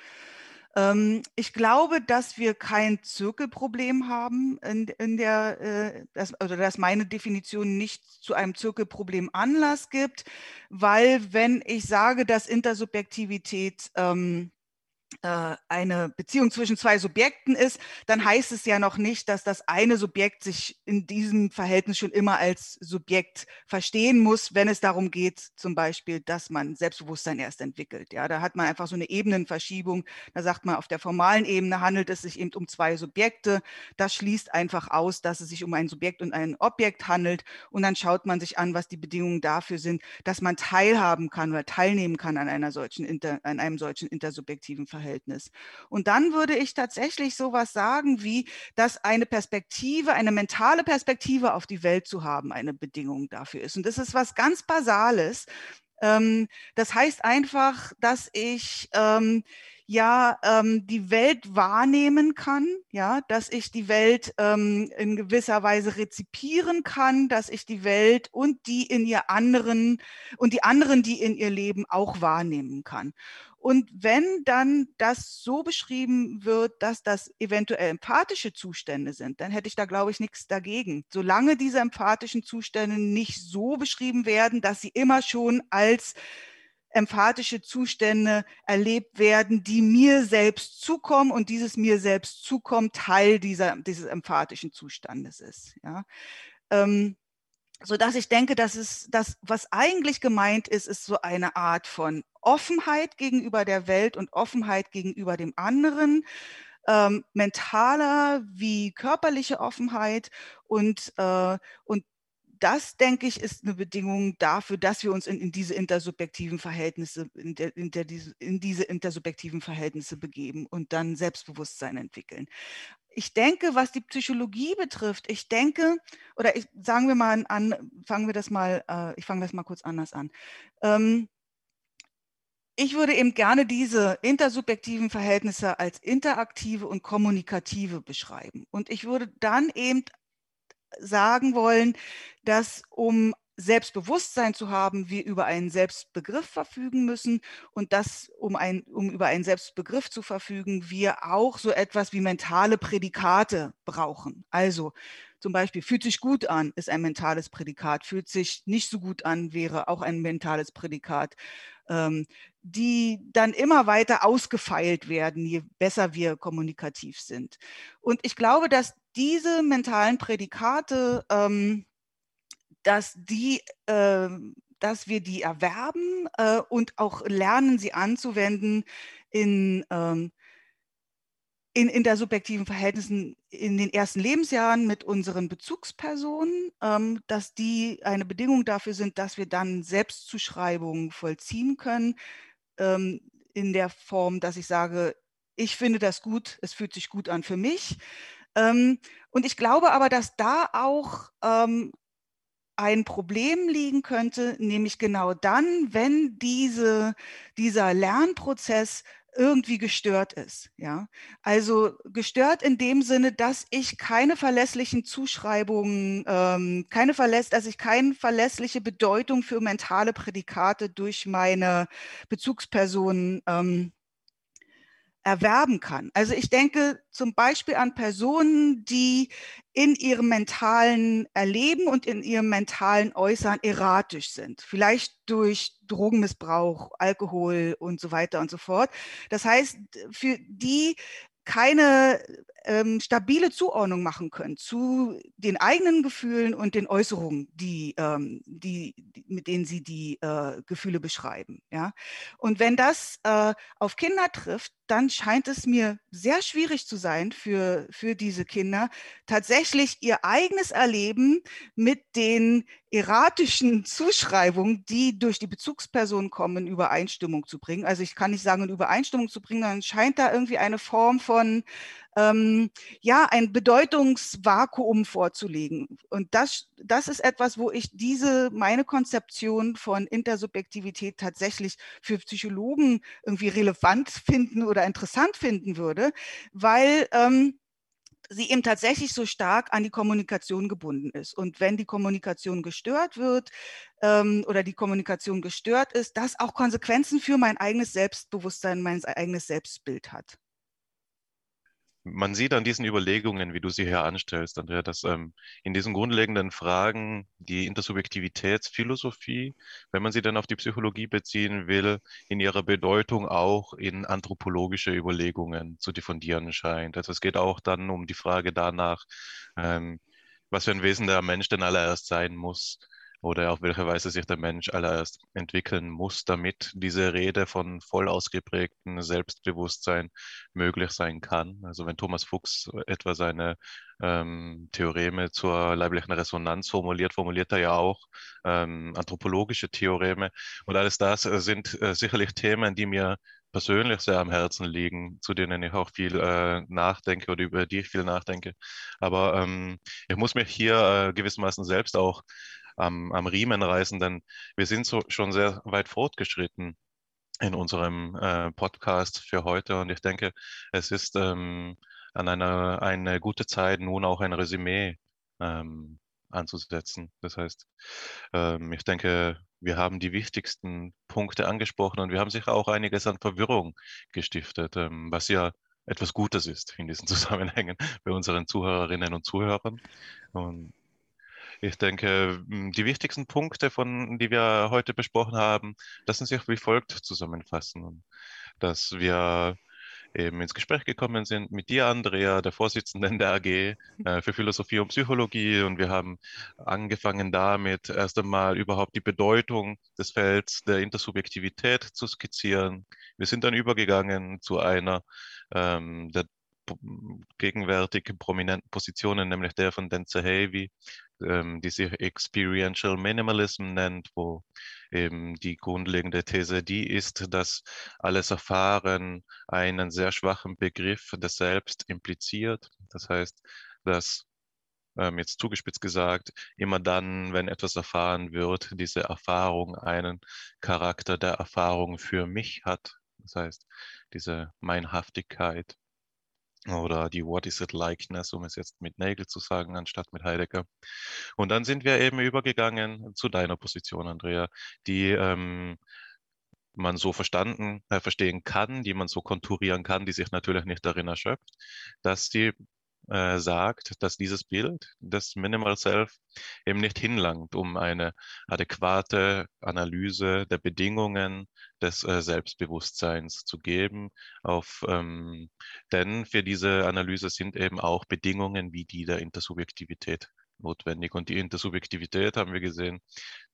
Ähm, ich glaube, dass wir kein Zirkelproblem haben, in, in der, äh, dass, oder dass meine Definition nicht zu einem Zirkelproblem Anlass gibt, weil wenn ich sage, dass Intersubjektivität ähm, äh, eine Beziehung zwischen zwei Subjekten ist, dann heißt es ja noch nicht, dass das eine Subjekt sich in diesem Verhältnis schon immer als Subjekt verstehen muss, wenn es darum geht, zum Beispiel, dass man Selbstbewusstsein erst entwickelt. Ja, da hat man einfach so eine Ebenenverschiebung. Da sagt man, auf der formalen Ebene handelt es sich eben um zwei Subjekte. Das schließt einfach aus, dass es sich um ein Subjekt und ein Objekt handelt. Und dann schaut man sich an, was die Bedingungen dafür sind, dass man teilhaben kann oder teilnehmen kann an einer solchen, an einem solchen intersubjektiven Verhältnis. Verhältnis. Und dann würde ich tatsächlich sowas sagen wie, dass eine Perspektive, eine mentale Perspektive auf die Welt zu haben, eine Bedingung dafür ist. Und das ist was ganz Basales. Ähm, das heißt einfach, dass ich ähm, ja ähm, die Welt wahrnehmen kann, ja, dass ich die Welt ähm, in gewisser Weise rezipieren kann, dass ich die Welt und die in ihr anderen und die anderen, die in ihr leben, auch wahrnehmen kann. Und wenn dann das so beschrieben wird, dass das eventuell empathische Zustände sind, dann hätte ich da, glaube ich, nichts dagegen. Solange diese empathischen Zustände nicht so beschrieben werden, dass sie immer schon als empathische Zustände erlebt werden, die mir selbst zukommen und dieses mir selbst zukommen Teil dieser, dieses empatischen Zustandes ist. Ja. Ähm, so dass ich denke, dass es das, was eigentlich gemeint ist, ist so eine Art von Offenheit gegenüber der Welt und Offenheit gegenüber dem anderen, ähm, mentaler wie körperliche Offenheit. Und, äh, und das, denke ich, ist eine Bedingung dafür, dass wir uns in, in diese intersubjektiven Verhältnisse, in, der, in, der, in diese intersubjektiven Verhältnisse begeben und dann Selbstbewusstsein entwickeln ich denke, was die Psychologie betrifft, ich denke, oder ich, sagen wir mal an, fangen wir das mal, äh, ich fange das mal kurz anders an. Ähm, ich würde eben gerne diese intersubjektiven Verhältnisse als interaktive und kommunikative beschreiben. Und ich würde dann eben sagen wollen, dass um Selbstbewusstsein zu haben, wir über einen Selbstbegriff verfügen müssen und dass, um, ein, um über einen Selbstbegriff zu verfügen, wir auch so etwas wie mentale Prädikate brauchen. Also zum Beispiel fühlt sich gut an, ist ein mentales Prädikat, fühlt sich nicht so gut an, wäre auch ein mentales Prädikat, ähm, die dann immer weiter ausgefeilt werden, je besser wir kommunikativ sind. Und ich glaube, dass diese mentalen Prädikate ähm, dass die äh, dass wir die erwerben äh, und auch lernen, sie anzuwenden in, ähm, in, in der subjektiven Verhältnissen in den ersten Lebensjahren mit unseren Bezugspersonen, ähm, dass die eine Bedingung dafür sind, dass wir dann Selbstzuschreibungen vollziehen können, ähm, in der Form, dass ich sage, ich finde das gut, es fühlt sich gut an für mich. Ähm, und ich glaube aber, dass da auch ähm, ein Problem liegen könnte, nämlich genau dann, wenn diese, dieser Lernprozess irgendwie gestört ist. Ja? Also gestört in dem Sinne, dass ich keine verlässlichen Zuschreibungen, ähm, keine verläss dass ich keine verlässliche Bedeutung für mentale Prädikate durch meine Bezugspersonen ähm, erwerben kann. Also ich denke zum Beispiel an Personen, die in ihrem mentalen Erleben und in ihrem mentalen Äußern erratisch sind. Vielleicht durch Drogenmissbrauch, Alkohol und so weiter und so fort. Das heißt, für die keine ähm, stabile Zuordnung machen können zu den eigenen Gefühlen und den Äußerungen, die, ähm, die, die mit denen sie die äh, Gefühle beschreiben. Ja? Und wenn das äh, auf Kinder trifft, dann scheint es mir sehr schwierig zu sein für, für diese Kinder, tatsächlich ihr eigenes Erleben mit den erratischen Zuschreibungen, die durch die Bezugsperson kommen, in Übereinstimmung zu bringen. Also ich kann nicht sagen, in Übereinstimmung zu bringen, dann scheint da irgendwie eine Form von ähm, ja, ein Bedeutungsvakuum vorzulegen. Und das, das ist etwas, wo ich diese, meine Konzeption von Intersubjektivität tatsächlich für Psychologen irgendwie relevant finden oder interessant finden würde, weil ähm, sie eben tatsächlich so stark an die Kommunikation gebunden ist. Und wenn die Kommunikation gestört wird ähm, oder die Kommunikation gestört ist, das auch Konsequenzen für mein eigenes Selbstbewusstsein, mein eigenes Selbstbild hat. Man sieht an diesen Überlegungen, wie du sie hier anstellst, Andrea, dass ähm, in diesen grundlegenden Fragen die Intersubjektivitätsphilosophie, wenn man sie dann auf die Psychologie beziehen will, in ihrer Bedeutung auch in anthropologische Überlegungen zu diffundieren scheint. Also es geht auch dann um die Frage danach, ähm, was für ein Wesen der Mensch denn allererst sein muss oder auf welche Weise sich der Mensch allererst entwickeln muss, damit diese Rede von voll ausgeprägtem Selbstbewusstsein möglich sein kann. Also wenn Thomas Fuchs etwa seine ähm, Theoreme zur leiblichen Resonanz formuliert, formuliert er ja auch ähm, anthropologische Theoreme. Und alles das äh, sind äh, sicherlich Themen, die mir persönlich sehr am Herzen liegen, zu denen ich auch viel äh, nachdenke oder über die ich viel nachdenke. Aber ähm, ich muss mich hier äh, gewissermaßen selbst auch am, am Riemen reißen, denn wir sind so schon sehr weit fortgeschritten in unserem äh, Podcast für heute und ich denke, es ist ähm, an einer eine gute Zeit nun auch ein Resümee ähm, anzusetzen. Das heißt, ähm, ich denke, wir haben die wichtigsten Punkte angesprochen und wir haben sicher auch einiges an Verwirrung gestiftet, ähm, was ja etwas Gutes ist in diesen Zusammenhängen bei unseren Zuhörerinnen und Zuhörern. Und ich denke, die wichtigsten Punkte, von, die wir heute besprochen haben, lassen sich wie folgt zusammenfassen. Dass wir eben ins Gespräch gekommen sind mit dir, Andrea, der Vorsitzenden der AG äh, für Philosophie und Psychologie. Und wir haben angefangen damit, erst einmal überhaupt die Bedeutung des Felds der Intersubjektivität zu skizzieren. Wir sind dann übergegangen zu einer ähm, der gegenwärtig prominenten Positionen, nämlich der von Dan Zahavi, ähm, die sich Experiential Minimalism nennt, wo eben die grundlegende These die ist, dass alles Erfahren einen sehr schwachen Begriff des Selbst impliziert. Das heißt, dass ähm, jetzt zugespitzt gesagt, immer dann, wenn etwas erfahren wird, diese Erfahrung einen Charakter der Erfahrung für mich hat. Das heißt, diese Meinhaftigkeit oder die What is it likeness, um es jetzt mit Nagel zu sagen, anstatt mit Heidegger. Und dann sind wir eben übergegangen zu deiner Position, Andrea, die ähm, man so verstanden, äh, verstehen kann, die man so konturieren kann, die sich natürlich nicht darin erschöpft, dass die äh, sagt, dass dieses Bild des Minimal Self eben nicht hinlangt, um eine adäquate Analyse der Bedingungen des äh, Selbstbewusstseins zu geben. Auf, ähm, denn für diese Analyse sind eben auch Bedingungen wie die der Intersubjektivität notwendig. Und die Intersubjektivität, haben wir gesehen,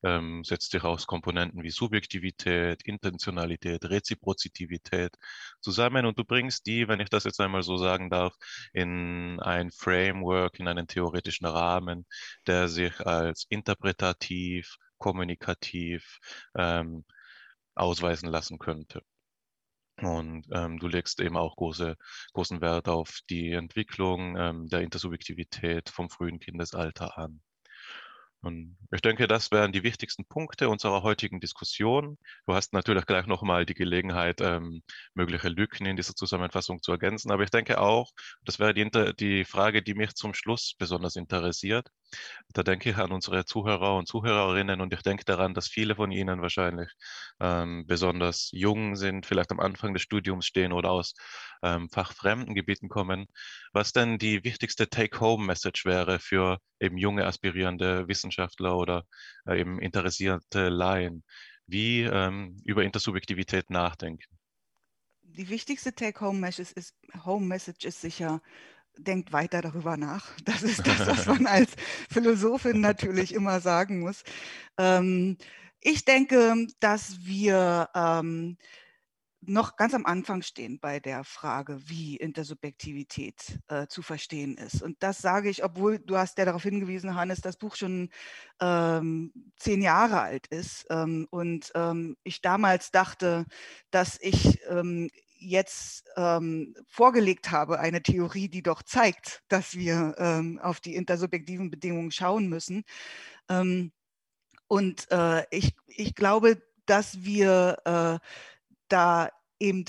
ähm, setzt sich aus Komponenten wie Subjektivität, Intentionalität, Reziprozität zusammen. Und du bringst die, wenn ich das jetzt einmal so sagen darf, in ein Framework, in einen theoretischen Rahmen, der sich als interpretativ, kommunikativ ähm, ausweisen lassen könnte. Und ähm, du legst eben auch große, großen Wert auf die Entwicklung ähm, der Intersubjektivität vom frühen Kindesalter an. Und ich denke, das wären die wichtigsten Punkte unserer heutigen Diskussion. Du hast natürlich gleich nochmal die Gelegenheit, ähm, mögliche Lücken in dieser Zusammenfassung zu ergänzen. Aber ich denke auch, das wäre die, die Frage, die mich zum Schluss besonders interessiert. Da denke ich an unsere Zuhörer und Zuhörerinnen und ich denke daran, dass viele von ihnen wahrscheinlich ähm, besonders jung sind, vielleicht am Anfang des Studiums stehen oder aus ähm, fachfremden Gebieten kommen. Was denn die wichtigste Take-Home-Message wäre für eben junge aspirierende Wissenschaftler oder äh, eben interessierte Laien, wie ähm, über Intersubjektivität nachdenken? Die wichtigste Take-Home-Message ist, Home -Message ist sicher, denkt weiter darüber nach. Das ist das, was man als Philosophin natürlich immer sagen muss. Ähm, ich denke, dass wir ähm, noch ganz am Anfang stehen bei der Frage, wie Intersubjektivität äh, zu verstehen ist. Und das sage ich, obwohl du hast ja darauf hingewiesen, Hannes, das Buch schon ähm, zehn Jahre alt ist. Ähm, und ähm, ich damals dachte, dass ich ähm, jetzt ähm, vorgelegt habe, eine Theorie, die doch zeigt, dass wir ähm, auf die intersubjektiven Bedingungen schauen müssen. Ähm, und äh, ich, ich glaube, dass wir äh, da eben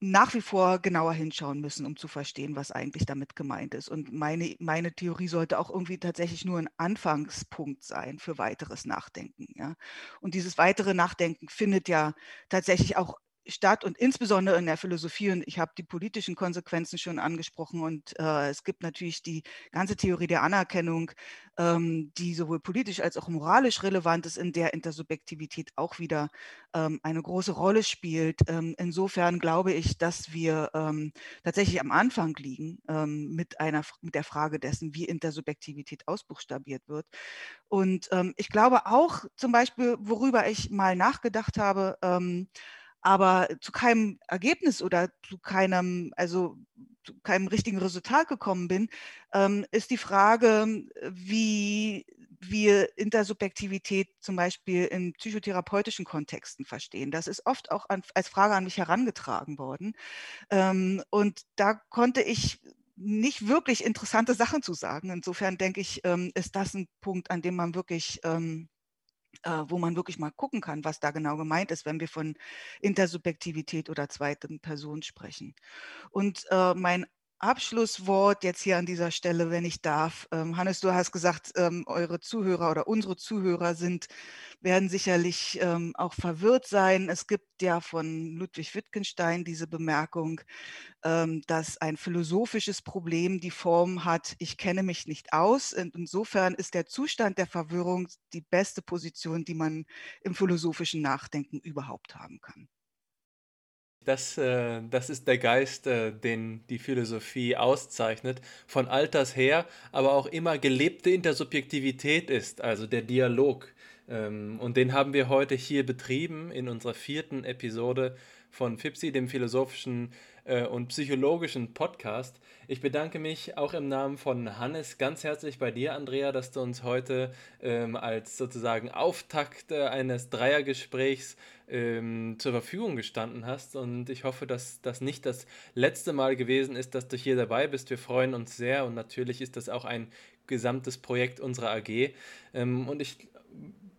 nach wie vor genauer hinschauen müssen, um zu verstehen, was eigentlich damit gemeint ist. Und meine, meine Theorie sollte auch irgendwie tatsächlich nur ein Anfangspunkt sein für weiteres Nachdenken. Ja? Und dieses weitere Nachdenken findet ja tatsächlich auch statt und insbesondere in der Philosophie. Und ich habe die politischen Konsequenzen schon angesprochen. Und äh, es gibt natürlich die ganze Theorie der Anerkennung, ähm, die sowohl politisch als auch moralisch relevant ist, in der Intersubjektivität auch wieder ähm, eine große Rolle spielt. Ähm, insofern glaube ich, dass wir ähm, tatsächlich am Anfang liegen ähm, mit, einer, mit der Frage dessen, wie Intersubjektivität ausbuchstabiert wird. Und ähm, ich glaube auch zum Beispiel, worüber ich mal nachgedacht habe, aber zu keinem Ergebnis oder zu keinem, also zu keinem richtigen Resultat gekommen bin, ähm, ist die Frage, wie wir Intersubjektivität zum Beispiel in psychotherapeutischen Kontexten verstehen. Das ist oft auch an, als Frage an mich herangetragen worden. Ähm, und da konnte ich nicht wirklich interessante Sachen zu sagen. Insofern denke ich, ähm, ist das ein Punkt, an dem man wirklich ähm, äh, wo man wirklich mal gucken kann, was da genau gemeint ist, wenn wir von Intersubjektivität oder zweiten Person sprechen. Und äh, mein Abschlusswort jetzt hier an dieser Stelle, wenn ich darf. Ähm, Hannes, du hast gesagt, ähm, eure Zuhörer oder unsere Zuhörer sind, werden sicherlich ähm, auch verwirrt sein. Es gibt ja von Ludwig Wittgenstein diese Bemerkung, dass ein philosophisches Problem die Form hat, ich kenne mich nicht aus. Und insofern ist der Zustand der Verwirrung die beste Position, die man im philosophischen Nachdenken überhaupt haben kann. Das, äh, das ist der Geist, äh, den die Philosophie auszeichnet, von alters her, aber auch immer gelebte Intersubjektivität ist, also der Dialog. Ähm, und den haben wir heute hier betrieben in unserer vierten Episode von FIPSI, dem philosophischen äh, und psychologischen Podcast. Ich bedanke mich auch im Namen von Hannes ganz herzlich bei dir, Andrea, dass du uns heute ähm, als sozusagen Auftakt äh, eines Dreiergesprächs ähm, zur Verfügung gestanden hast. Und ich hoffe, dass das nicht das letzte Mal gewesen ist, dass du hier dabei bist. Wir freuen uns sehr und natürlich ist das auch ein gesamtes Projekt unserer AG. Ähm, und ich,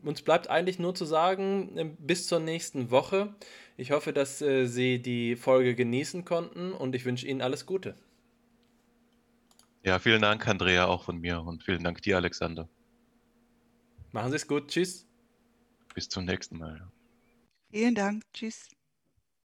uns bleibt eigentlich nur zu sagen, äh, bis zur nächsten Woche. Ich hoffe, dass äh, Sie die Folge genießen konnten und ich wünsche Ihnen alles Gute. Ja, vielen Dank, Andrea, auch von mir und vielen Dank dir, Alexander. Machen Sie es gut. Tschüss. Bis zum nächsten Mal. Vielen Dank. Tschüss.